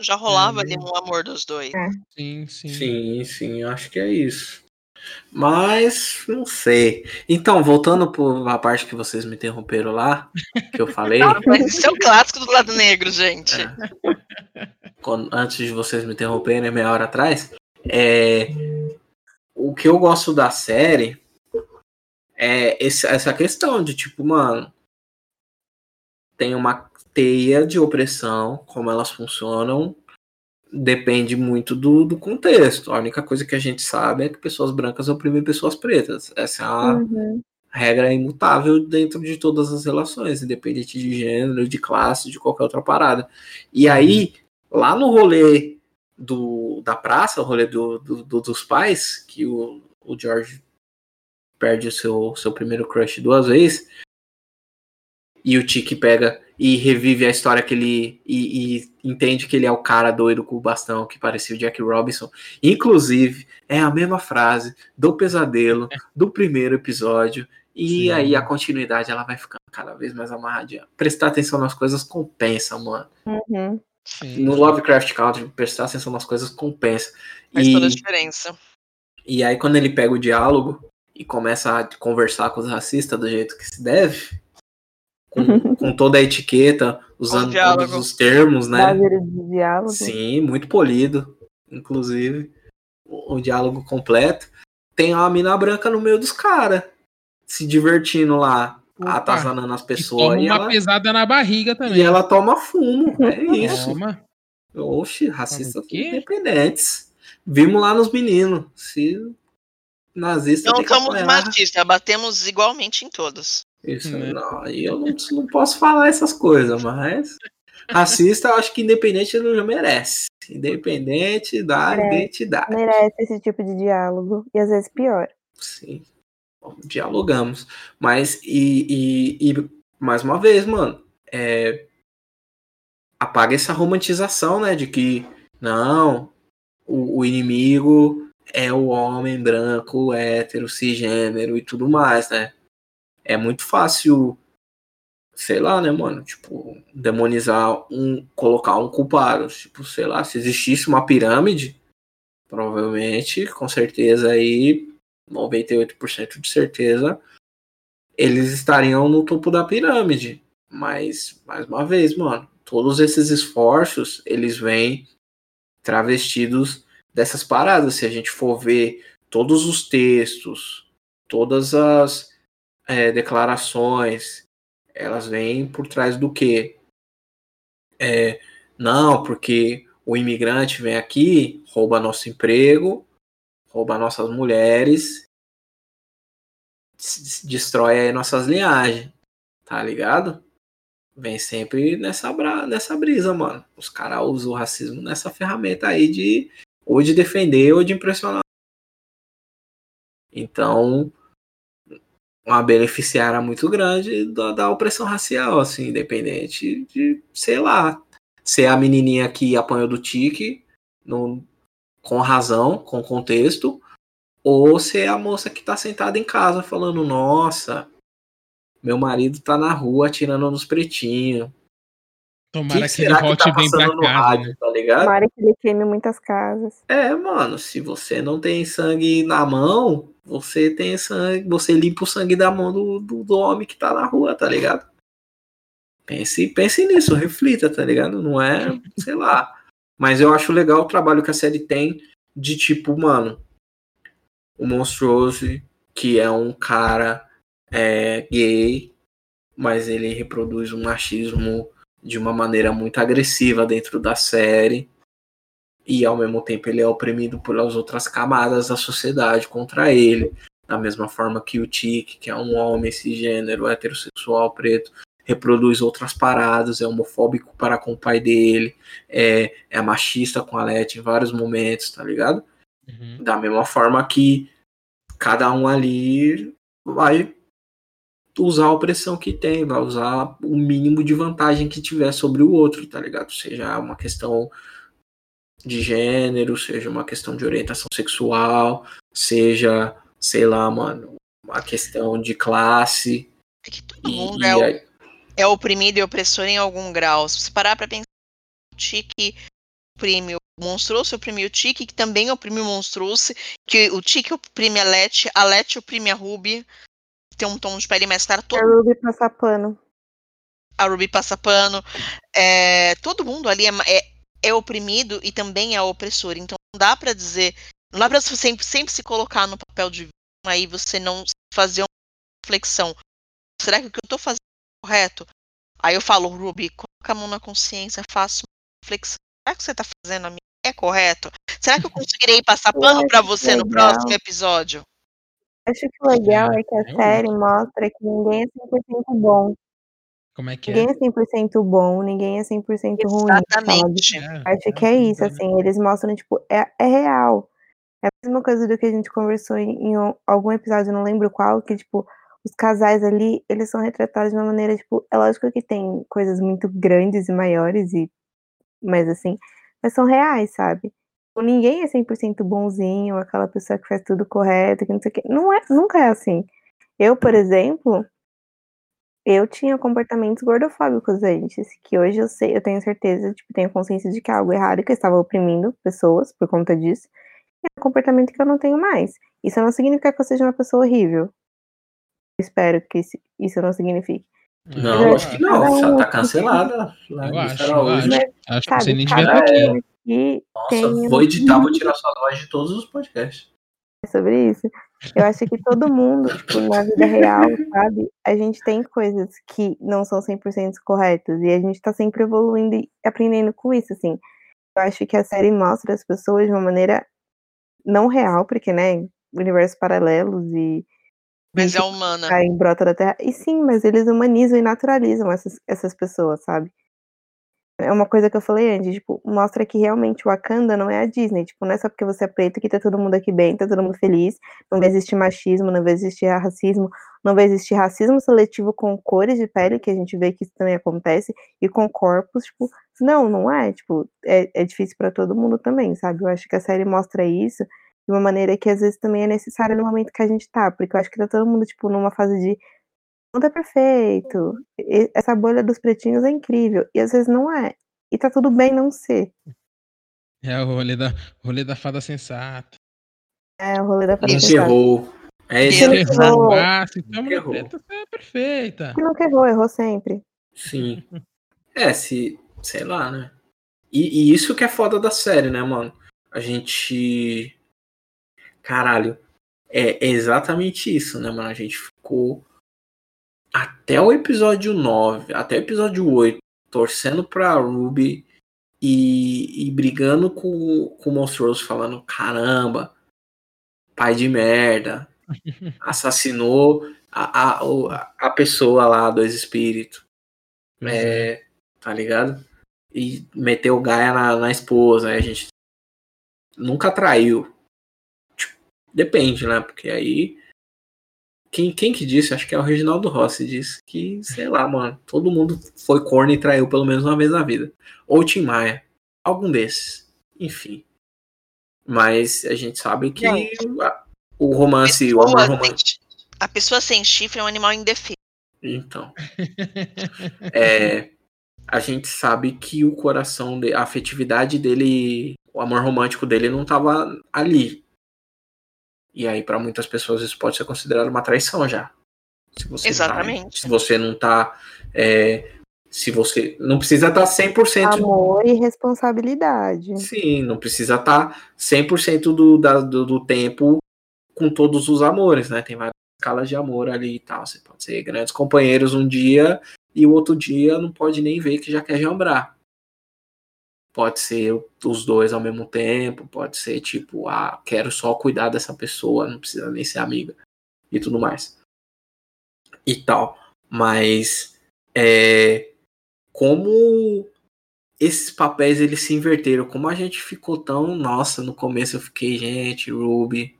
Já rolava É. ali um amor dos dois. É. Sim, sim. Sim, sim, eu acho que é isso. Mas, não sei. Então, voltando para a parte que vocês me interromperam lá, que eu falei, Mas isso é o clássico do lado negro, gente. quando- antes de vocês me interromperem, meia hora atrás, é, o que eu gosto da série é essa questão de, tipo, mano, tem uma teia de opressão, como elas funcionam, depende muito do, do contexto. A única coisa que a gente sabe é que pessoas brancas oprimem pessoas pretas. Essa é a Uhum. regra imutável dentro de todas as relações, independente de gênero, de classe, de qualquer outra parada. E aí, lá no rolê do, da praça, o rolê do, do- do- dos pais, que o, o George perde o seu, seu primeiro crush duas vezes, e o Tiki pega e revive a história que ele. E, e entende que ele é o cara doido com o bastão que parecia o Jack Robinson. Inclusive, é a mesma frase do pesadelo do primeiro episódio. E Sim. aí a continuidade ela vai ficando cada vez mais amarradinha. Prestar atenção nas coisas compensa, mano. Uhum. No Lovecraft Country, prestar atenção nas coisas compensa. Faz E, toda a diferença. e aí, quando ele pega o diálogo e começa a conversar com os racistas do jeito que se deve, com, com toda a etiqueta, usando todos os termos, né? Base de diálogo. Sim, muito polido, inclusive. O, o diálogo completo. Tem uma mina branca no meio dos caras, se divertindo lá, Opa, atazanando as E pessoas. toma E, uma ela, pesada na barriga e também. ela toma fumo. É isso. Toma. Oxi, racistas independentes. Vimos lá nos meninos. Se nazista Não somos machistas, batemos igualmente em todos. Isso, Né? não, aí eu não, não posso falar essas coisas, mas racista eu acho que independente ele não merece. Independente da Merece. identidade. Merece esse tipo de diálogo. E às vezes pior. Sim. Bom, dialogamos. Mas, e, e, e, mais uma vez, mano, é, apaga essa romantização, né? De que, não, o, o inimigo é o homem branco, hétero, cisgênero e tudo mais, né? é muito fácil, sei lá, né, mano? Tipo, demonizar um, colocar um culpado. Tipo, sei lá, se existisse uma pirâmide, provavelmente, com certeza aí, 98% de certeza, eles estariam no topo da pirâmide. Mas, mais uma vez, mano, todos esses esforços, eles vêm travestidos dessas paradas. Se a gente for ver todos os textos, todas as é, declarações, elas vêm por trás do que? É, não, porque o imigrante vem aqui, rouba nosso emprego, rouba nossas mulheres, destrói nossas linhagens, tá ligado? vem sempre nessa, nessa brisa, mano. Os caras usam o racismo nessa ferramenta aí de ou de defender ou de impressionar. Então, uma beneficiária muito grande da, da opressão racial, assim, independente de, sei lá, ser a menininha que apanhou do tique no, com razão, com contexto, ou ser a moça que tá sentada em casa falando, nossa, meu marido tá na rua atirando nos pretinhos. Tomara que, que ele volte tá bem pra casa. Rádio, né? tá ligado? Tomara que ele queime muitas casas. É, mano, se você não tem sangue na mão, você tem sangue, você limpa o sangue da mão do, do, do homem que tá na rua, tá ligado? Pense, pense nisso, reflita, tá ligado? Não é, sei lá. Mas eu acho legal o trabalho que a série tem de tipo, mano, o Monstrose, que é um cara é gay, mas ele reproduz o machismo de uma maneira muito agressiva dentro da série. E ao mesmo tempo ele é oprimido pelas outras camadas da sociedade contra ele. Da mesma forma que o Tic, que é um homem cisgênero, heterossexual, preto, reproduz outras paradas, é homofóbico para com o pai dele, é, é machista com a Leti em vários momentos, tá ligado? Uhum. Da mesma forma que cada um ali vai usar a opressão que tem, vai usar o mínimo de vantagem que tiver sobre o outro, tá ligado? Seja uma questão de gênero, seja uma questão de orientação sexual, seja, sei lá, mano, uma questão de classe. É que todo mundo é, o, é, oprimido e opressor em algum grau. Se você parar pra pensar, o Tique oprime o Monstrous, oprime o Tique, que também oprime o Monstrous, que o Tique oprime a Let, a Let oprime a Ruby, tem um tom de pele mais claro. Todo... A Ruby passa pano. A Ruby passa pano. É, todo mundo ali é, é, é, oprimido e também é opressor. Então não dá para dizer. Não dá pra sempre, sempre se colocar no papel de vítima aí você não fazer uma reflexão. Será que o que eu tô fazendo é correto? Aí eu falo, Ruby, coloca a mão na consciência, faça uma reflexão. Será que você tá fazendo a minha é correto? Será que eu conseguirei passar pano para você no próximo episódio? Acho que o legal é que a série mostra que ninguém é 100% bom. Como é que é? Ninguém é 100% bom, ninguém é 100% ruim, Exatamente. É, Acho que é isso, assim, eles mostram, tipo, é, é real. É a mesma coisa do que a gente conversou em, em algum episódio, não lembro qual, que, tipo, os casais ali, eles são retratados de uma maneira, tipo, é lógico que tem coisas muito grandes e maiores, e mas assim, mas são reais, sabe? Tipo, ninguém é 100% bonzinho, aquela pessoa que faz tudo correto, que não sei o quê. Não é, nunca é assim. Eu, por exemplo, eu tinha comportamentos gordofóbicos antes, que hoje eu sei, eu tenho certeza, tipo, tenho consciência de que é algo errado, que eu estava oprimindo pessoas por conta disso. E é um comportamento que eu não tenho mais. Isso não significa que eu seja uma pessoa horrível. Eu espero que isso não signifique. Não, acho que não, já tá cancelada. Eu acho, eu acho. acho que você nem devia estar aqui. Nossa, tem vou editar, vou tirar sua voz de todos os podcasts. É sobre isso. Eu acho que todo mundo, tipo, na vida real, sabe? A gente tem coisas que não são 100% corretas. E a gente tá sempre evoluindo e aprendendo com isso, assim. Eu acho que a série mostra as pessoas de uma maneira não real, porque, né, universos paralelos e. Mas é humana. Tá em brota da Terra. E sim, mas eles humanizam e naturalizam essas, essas pessoas, sabe? É uma coisa que eu falei antes, tipo, mostra que realmente o Wakanda não é a Disney, tipo, não é só porque você é preto que tá todo mundo aqui bem, tá todo mundo feliz, não vai existir machismo, não vai existir racismo, não vai existir racismo seletivo com cores de pele, que a gente vê que isso também acontece, e com corpos, tipo, não, não é, tipo, é, é difícil para todo mundo também, sabe? Eu acho que a série mostra isso de uma maneira que às vezes também é necessária no momento que a gente tá, porque eu acho que tá todo mundo, tipo, numa fase de mundo é perfeito. E- Essa bolha dos pretinhos é incrível. E às vezes não é. E tá tudo bem não ser. É o rolê da, rolê da fada sensata. É o rolê da fada sensata. errou. É Ele que errou. Ah, se no Errou. preto, você é perfeita. Que nunca errou, errou sempre. Sim. É, se. Sei lá, né? E, e isso que é foda da série, né, mano? A gente. Caralho. É exatamente isso, né, mano? A gente ficou até o episódio 9, até o episódio 8, torcendo pra Ruby e, e brigando com, com o Monstrous, falando: caramba, pai de merda, assassinou a, a, a pessoa lá, dois espíritos. É. É, tá ligado? E meteu Gaia na, na esposa, aí a gente nunca traiu. Tipo, depende, né? Porque aí. Quem, quem que disse? Acho que é o Reginaldo Rossi disse que, sei lá, mano, todo mundo foi corno e traiu pelo menos uma vez na vida. Ou Tim Maia. Algum desses. Enfim. Mas a gente sabe que a- o romance, o amor Pessoa romântico. A pessoa sem chifre é um animal indefeso. Então. É, a gente sabe que o coração, de, a afetividade dele, o amor romântico dele não tava ali. E aí, para muitas pessoas, isso pode ser considerado uma traição já. Se você Exatamente. Tá, se você não tá. é, se você. Não precisa estar 100%. Amor e responsabilidade. Sim, não precisa estar 100% do, da, do, do tempo com todos os amores, né? Tem várias escalas de amor ali e tal. Você pode ser grandes companheiros um dia e o outro dia não pode nem ver que já quer jambrar. Pode ser os dois ao mesmo tempo, pode ser tipo, ah, quero só cuidar dessa pessoa, não precisa nem ser amiga e tudo mais. E tal. Mas é, como esses papéis eles se inverteram, como a gente ficou tão, nossa, no começo eu fiquei, gente, Ruby,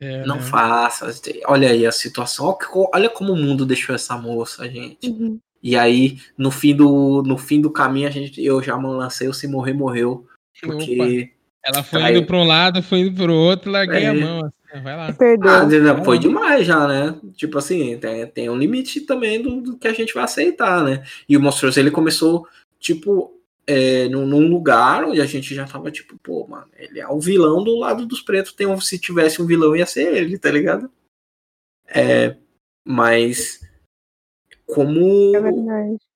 É, não né? faça, olha aí a situação, olha co- olha como o mundo deixou essa moça, gente. Uhum. E aí, no fim do, no fim do caminho, a gente, eu já lancei o Se Morrer, Morreu. Porque. Ela foi indo pra um lado, foi indo pro outro, larguei É. a mão. Assim, vai lá. Perdeu. Ah, foi demais já, né? Tipo assim, tem, tem um limite também do, do que a gente vai aceitar, né? E o Monstros, ele começou, tipo, é, num, num lugar onde a gente já tava, tipo, pô, mano, ele é o vilão do lado dos pretos. Tem um, se tivesse um vilão, ia ser ele, tá ligado? É, mas como É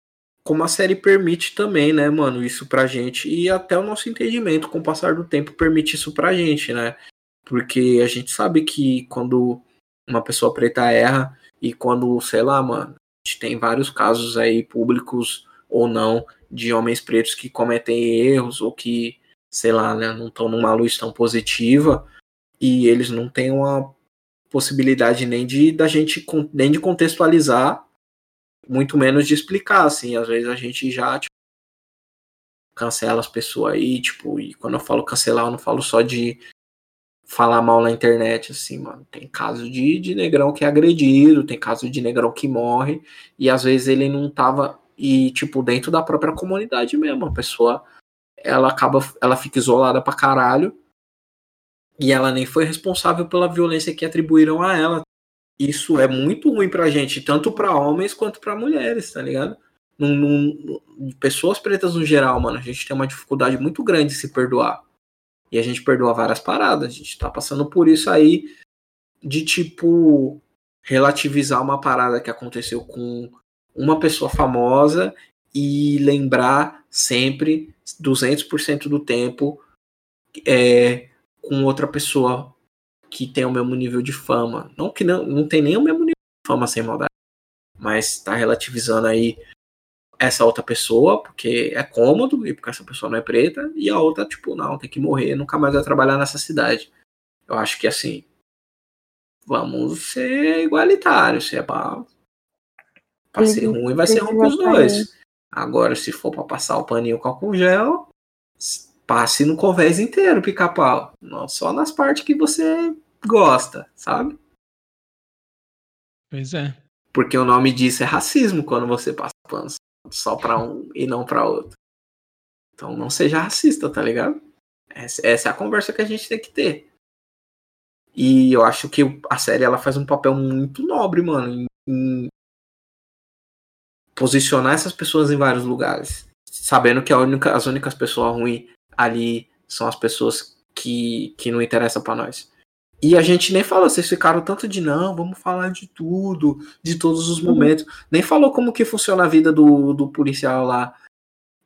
como a série permite também, né, mano, isso pra gente e até o nosso entendimento com o passar do tempo permite isso pra gente, né? Porque a gente sabe que quando uma pessoa preta erra e quando, sei lá, mano, a gente tem vários casos aí públicos ou não de homens pretos que cometem erros ou que, sei lá, né, não estão numa luz tão positiva e eles não têm uma possibilidade nem de da gente nem de contextualizar muito menos de explicar, assim, às vezes a gente já tipo, cancela as pessoas aí, tipo, e quando eu falo cancelar, eu não falo só de falar mal na internet, assim, mano, tem caso de, de negrão que é agredido, tem caso de negrão que morre, e às vezes ele não tava, e tipo, dentro da própria comunidade mesmo, a pessoa, ela acaba, ela fica isolada pra caralho, e ela nem foi responsável pela violência que atribuíram a ela, isso é muito ruim pra gente, tanto pra homens quanto pra mulheres, tá ligado? Num, num- pessoas pretas no geral, mano, a gente tem uma dificuldade muito grande de se perdoar. E a gente perdoa várias paradas, a gente tá passando por isso aí de tipo relativizar uma parada que aconteceu com uma pessoa famosa e lembrar sempre 200% do tempo é, com outra pessoa que tem o mesmo nível de fama. Não que não, não tem nem o mesmo nível de fama sem maldade. Mas tá relativizando aí essa outra pessoa, porque é cômodo, e porque essa pessoa não é preta, e a outra, tipo, não, tem que morrer, nunca mais vai trabalhar nessa cidade. Eu acho que assim. Vamos ser igualitários. Se é pra, pra ser ruim, vai ser ruim com os precisa dois. Agora, se for pra passar o paninho com álcool gel, passe no convés inteiro, pica-pau. Não só nas partes que você gosta, sabe? Pois é. Porque o nome disso é racismo quando você passa pano só pra um e não pra outro. Então não seja racista, tá ligado? Essa, essa é a conversa que a gente tem que ter. E eu acho que a série ela faz um papel muito nobre, mano, em, em posicionar essas pessoas em vários lugares, sabendo que única, as únicas pessoas ruins ali são as pessoas que, que não interessam para nós. E a gente nem falou, vocês ficaram tanto de não, vamos falar de tudo, de todos os momentos. Uhum. Nem falou como que funciona a vida do, do policial lá,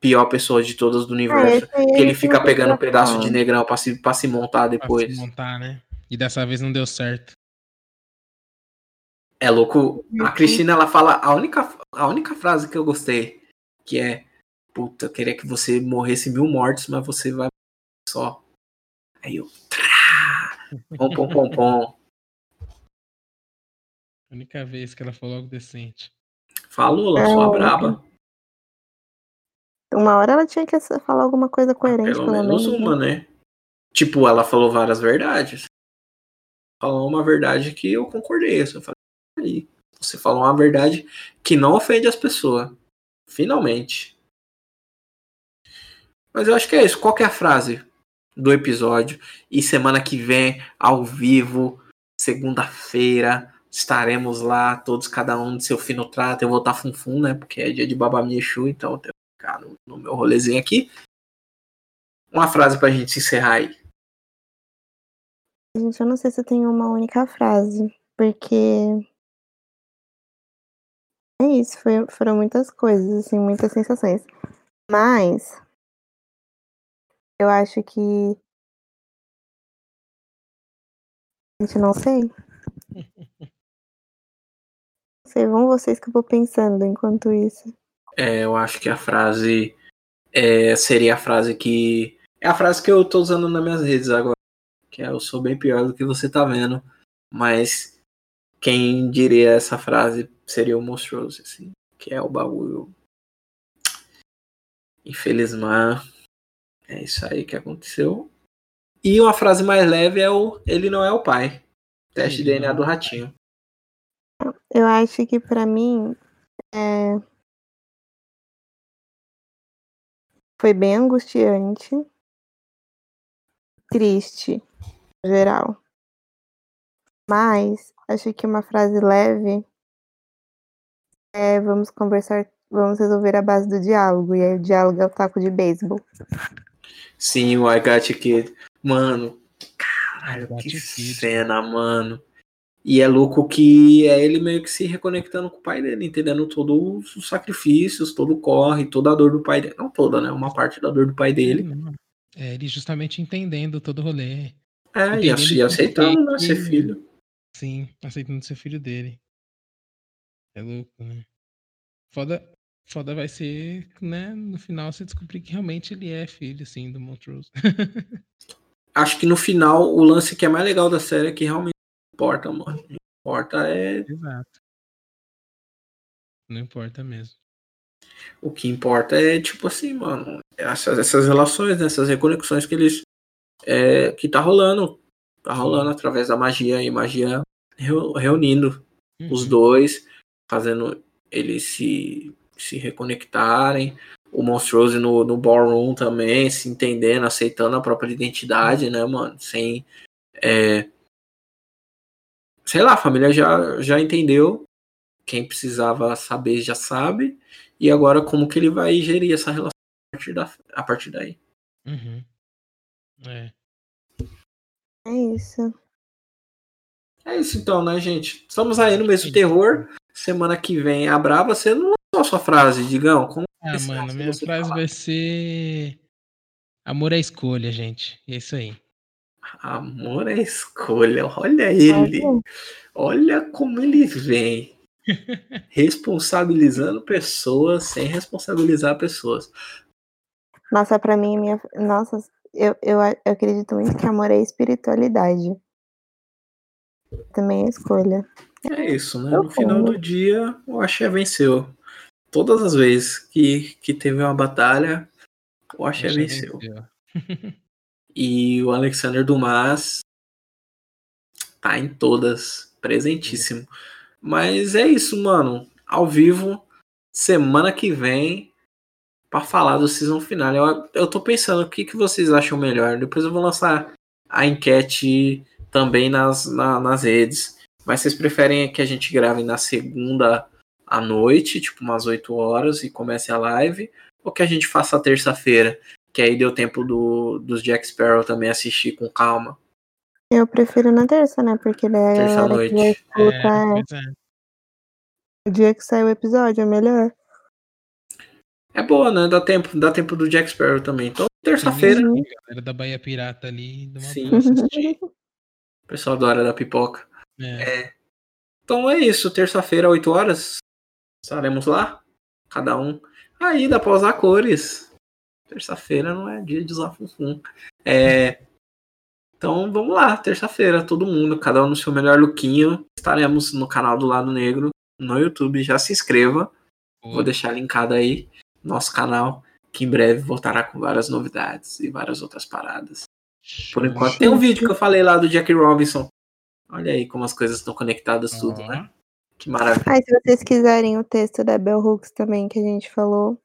pior pessoa de todas do universo. É, que ele fica pegando um pedaço de negrão pra se, pra se montar depois. Pra se montar, né? E dessa vez não deu certo. É louco. A Cristina, ela fala a única, a única frase que eu gostei, que é Puta, eu queria que você morresse mil mortes, mas você vai só. Aí eu. Pom, pom, pom, pom. A única vez que ela falou algo decente. Falou, lançou é, a braba. Uma hora ela tinha que falar alguma coisa coerente. Ah, pelo, pelo menos, menos uma, né? Tipo, ela falou várias verdades. Falou uma verdade que eu concordei. Eu falei, você falou uma verdade que não ofende as pessoas. Finalmente. Mas eu acho que é isso. Qual que é a frase do episódio. E semana que vem, ao vivo, segunda-feira, estaremos lá, todos, cada um de seu fino trato. Eu vou estar funfun, né? Porque é dia de babamiexu, então eu tenho que ficar no, no meu rolezinho aqui. Uma frase pra gente encerrar aí. Gente, eu não sei se eu tenho uma única frase, porque é isso, foi, foram muitas coisas, assim, muitas sensações. Mas eu acho que. Gente, não sei. Não sei, vão vocês que eu vou pensando enquanto isso. É, eu acho que a frase é, seria a frase que. É a frase que eu tô usando nas minhas redes agora. Que é eu sou bem pior do que você tá vendo. Mas quem diria essa frase seria o monstruoso, assim. Que é o bagulho. Infelizmente é isso aí que aconteceu. E uma frase mais leve é o ele não é o pai. Teste de DNA do ratinho. Eu acho que para mim é... foi bem angustiante, triste, no geral. Mas acho que uma frase leve é vamos conversar, vamos resolver a base do diálogo. E aí o diálogo é o taco de beisebol. Sim, o I Got Kid. Mano, caralho, que Kid. cena, mano. E é louco que é ele meio que se reconectando com o pai dele, entendendo todos os sacrifícios, todo o corre, toda a dor do pai dele. Não toda, né? Uma parte da dor do pai dele. É, ele justamente entendendo todo o rolê. É, e, e aceitando né, ser filho. Sim, aceitando ser filho dele. É louco, né? Foda, foda vai ser, né, no final você descobrir que realmente ele é filho, assim, do Montrose. Acho que no final o lance que é mais legal da série é que realmente importa, mano. Não importa é. Exato. Não importa mesmo. O que importa é, tipo assim, mano, essas, essas relações, né, essas reconexões que eles. É, que tá rolando. Tá rolando através da magia e magia reunindo uhum. os dois, fazendo eles se se reconectarem. O Monstrose no, no Ballroom também, se entendendo, aceitando a própria identidade, né, mano? Sem. É... Sei lá, a família já, já entendeu. Quem precisava saber já sabe. E agora, como que ele vai gerir essa relação a partir, da, a partir daí? Uhum. É. É isso. É isso então, né, gente? Estamos aí no mesmo terror. Semana que vem a Brava, você não qual a sua frase, Digão? Como ah, mano, minha frase falar? vai ser. Amor é escolha, gente. É isso aí. Amor é escolha. Olha ele. Olha como ele vem. Responsabilizando pessoas sem responsabilizar pessoas. Nossa, para mim, minha. Nossa, eu, eu, eu acredito muito que amor é espiritualidade. Também é escolha. É isso, né? no final do dia, o Axé venceu todas as vezes que, que teve uma batalha, o Axé venceu. e o Alexander Dumas tá em todas, presentíssimo. Mas é isso, mano. Ao vivo, semana que vem, para falar do season final. Eu, eu tô pensando o que, que vocês acham melhor. Depois eu vou lançar a enquete também nas, na, nas redes. Mas vocês preferem que a gente grave na segunda à noite, tipo umas 8 horas, e comece a live, ou que a gente faça terça-feira, que aí deu tempo do, dos Jack Sparrow também assistir com calma. Eu prefiro na terça, né? Porque daí a Terça à galera que noite. vai É, é, é. o dia que sai o episódio, é melhor. É boa, né? Dá tempo, dá tempo do Jack Sparrow também. Então, terça-feira, Uhum. A galera da Bahia Pirata ali, Sim. pessoal da hora da pipoca. É. Então é isso, terça-feira, 8 horas. Estaremos lá. Cada um. Aí dá pra usar cores. Terça-feira não é dia de usar funfum. É. Então vamos lá, terça-feira, todo mundo, cada um no seu melhor lookinho. Estaremos no canal do Lado Negro, no YouTube. Já se inscreva. Vou deixar linkado aí nosso canal, que em breve voltará com várias novidades e várias outras paradas. Por enquanto, tem um vídeo que eu falei lá do Jack Robinson. Olha aí como as coisas estão conectadas tudo, Ó, né? Que maravilha. Aí, se vocês quiserem o texto da Bell Hooks também que a gente falou,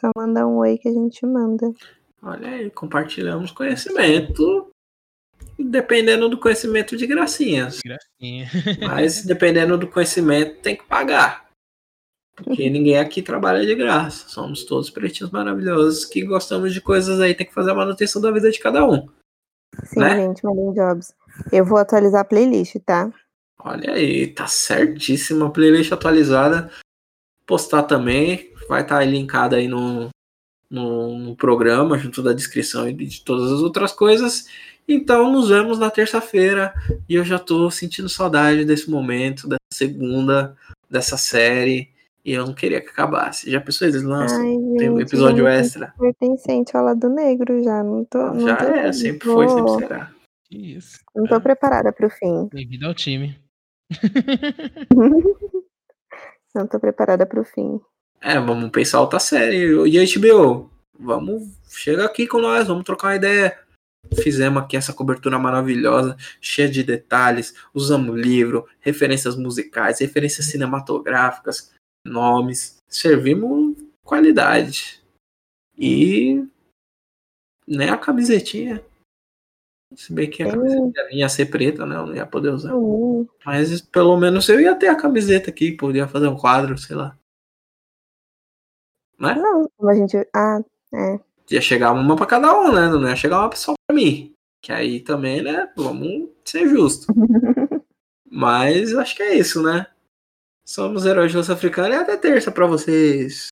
só mandar um oi que a gente manda. Olha aí, compartilhamos conhecimento. Dependendo do conhecimento de gracinhas. Gracinha. Mas dependendo do conhecimento, tem que pagar. Porque ninguém aqui trabalha de graça. Somos todos pretinhos maravilhosos que gostamos de coisas aí, tem que fazer a manutenção da vida de cada um. Sim, Né? gente, mandem jobs. Eu vou atualizar a playlist, tá? Olha aí, tá certíssima. Playlist atualizada. Postar também. Vai estar linkada aí no, no, no programa, junto da descrição e de todas as outras coisas. Então, nos vemos na terça-feira. E eu já tô sentindo saudade desse momento, dessa segunda, dessa série. E eu não queria que acabasse. Já pensou eles lançam? Ai, gente, Tem um episódio já me extra. pertencente ao lado negro já. Não tô, não Já tô, é, sempre foi, sempre será. Que isso. Não tô É. preparada pro fim. Bem-vindo ao time. Não tô preparada pro fim. É, vamos pensar outra série. E HBO? Vamos, chega aqui com nós, vamos trocar uma ideia. Fizemos aqui essa cobertura maravilhosa, cheia de detalhes. Usamos livro, referências musicais, referências cinematográficas, nomes. Servimos qualidade. E. Nem a camisetinha. Se bem que a Tem- camiseta ia ser preta, né? Eu não ia poder usar. Hum, Mas pelo menos eu ia ter a camiseta aqui, podia fazer um quadro, sei lá. Né? Não, a gente. Ah, é. Ia chegar uma pra cada um, né? Não ia chegar uma só pra mim. Que aí também, né? Vamos ser justos. Mas acho que é isso, né? Somos heróis de Africana e até terça pra vocês.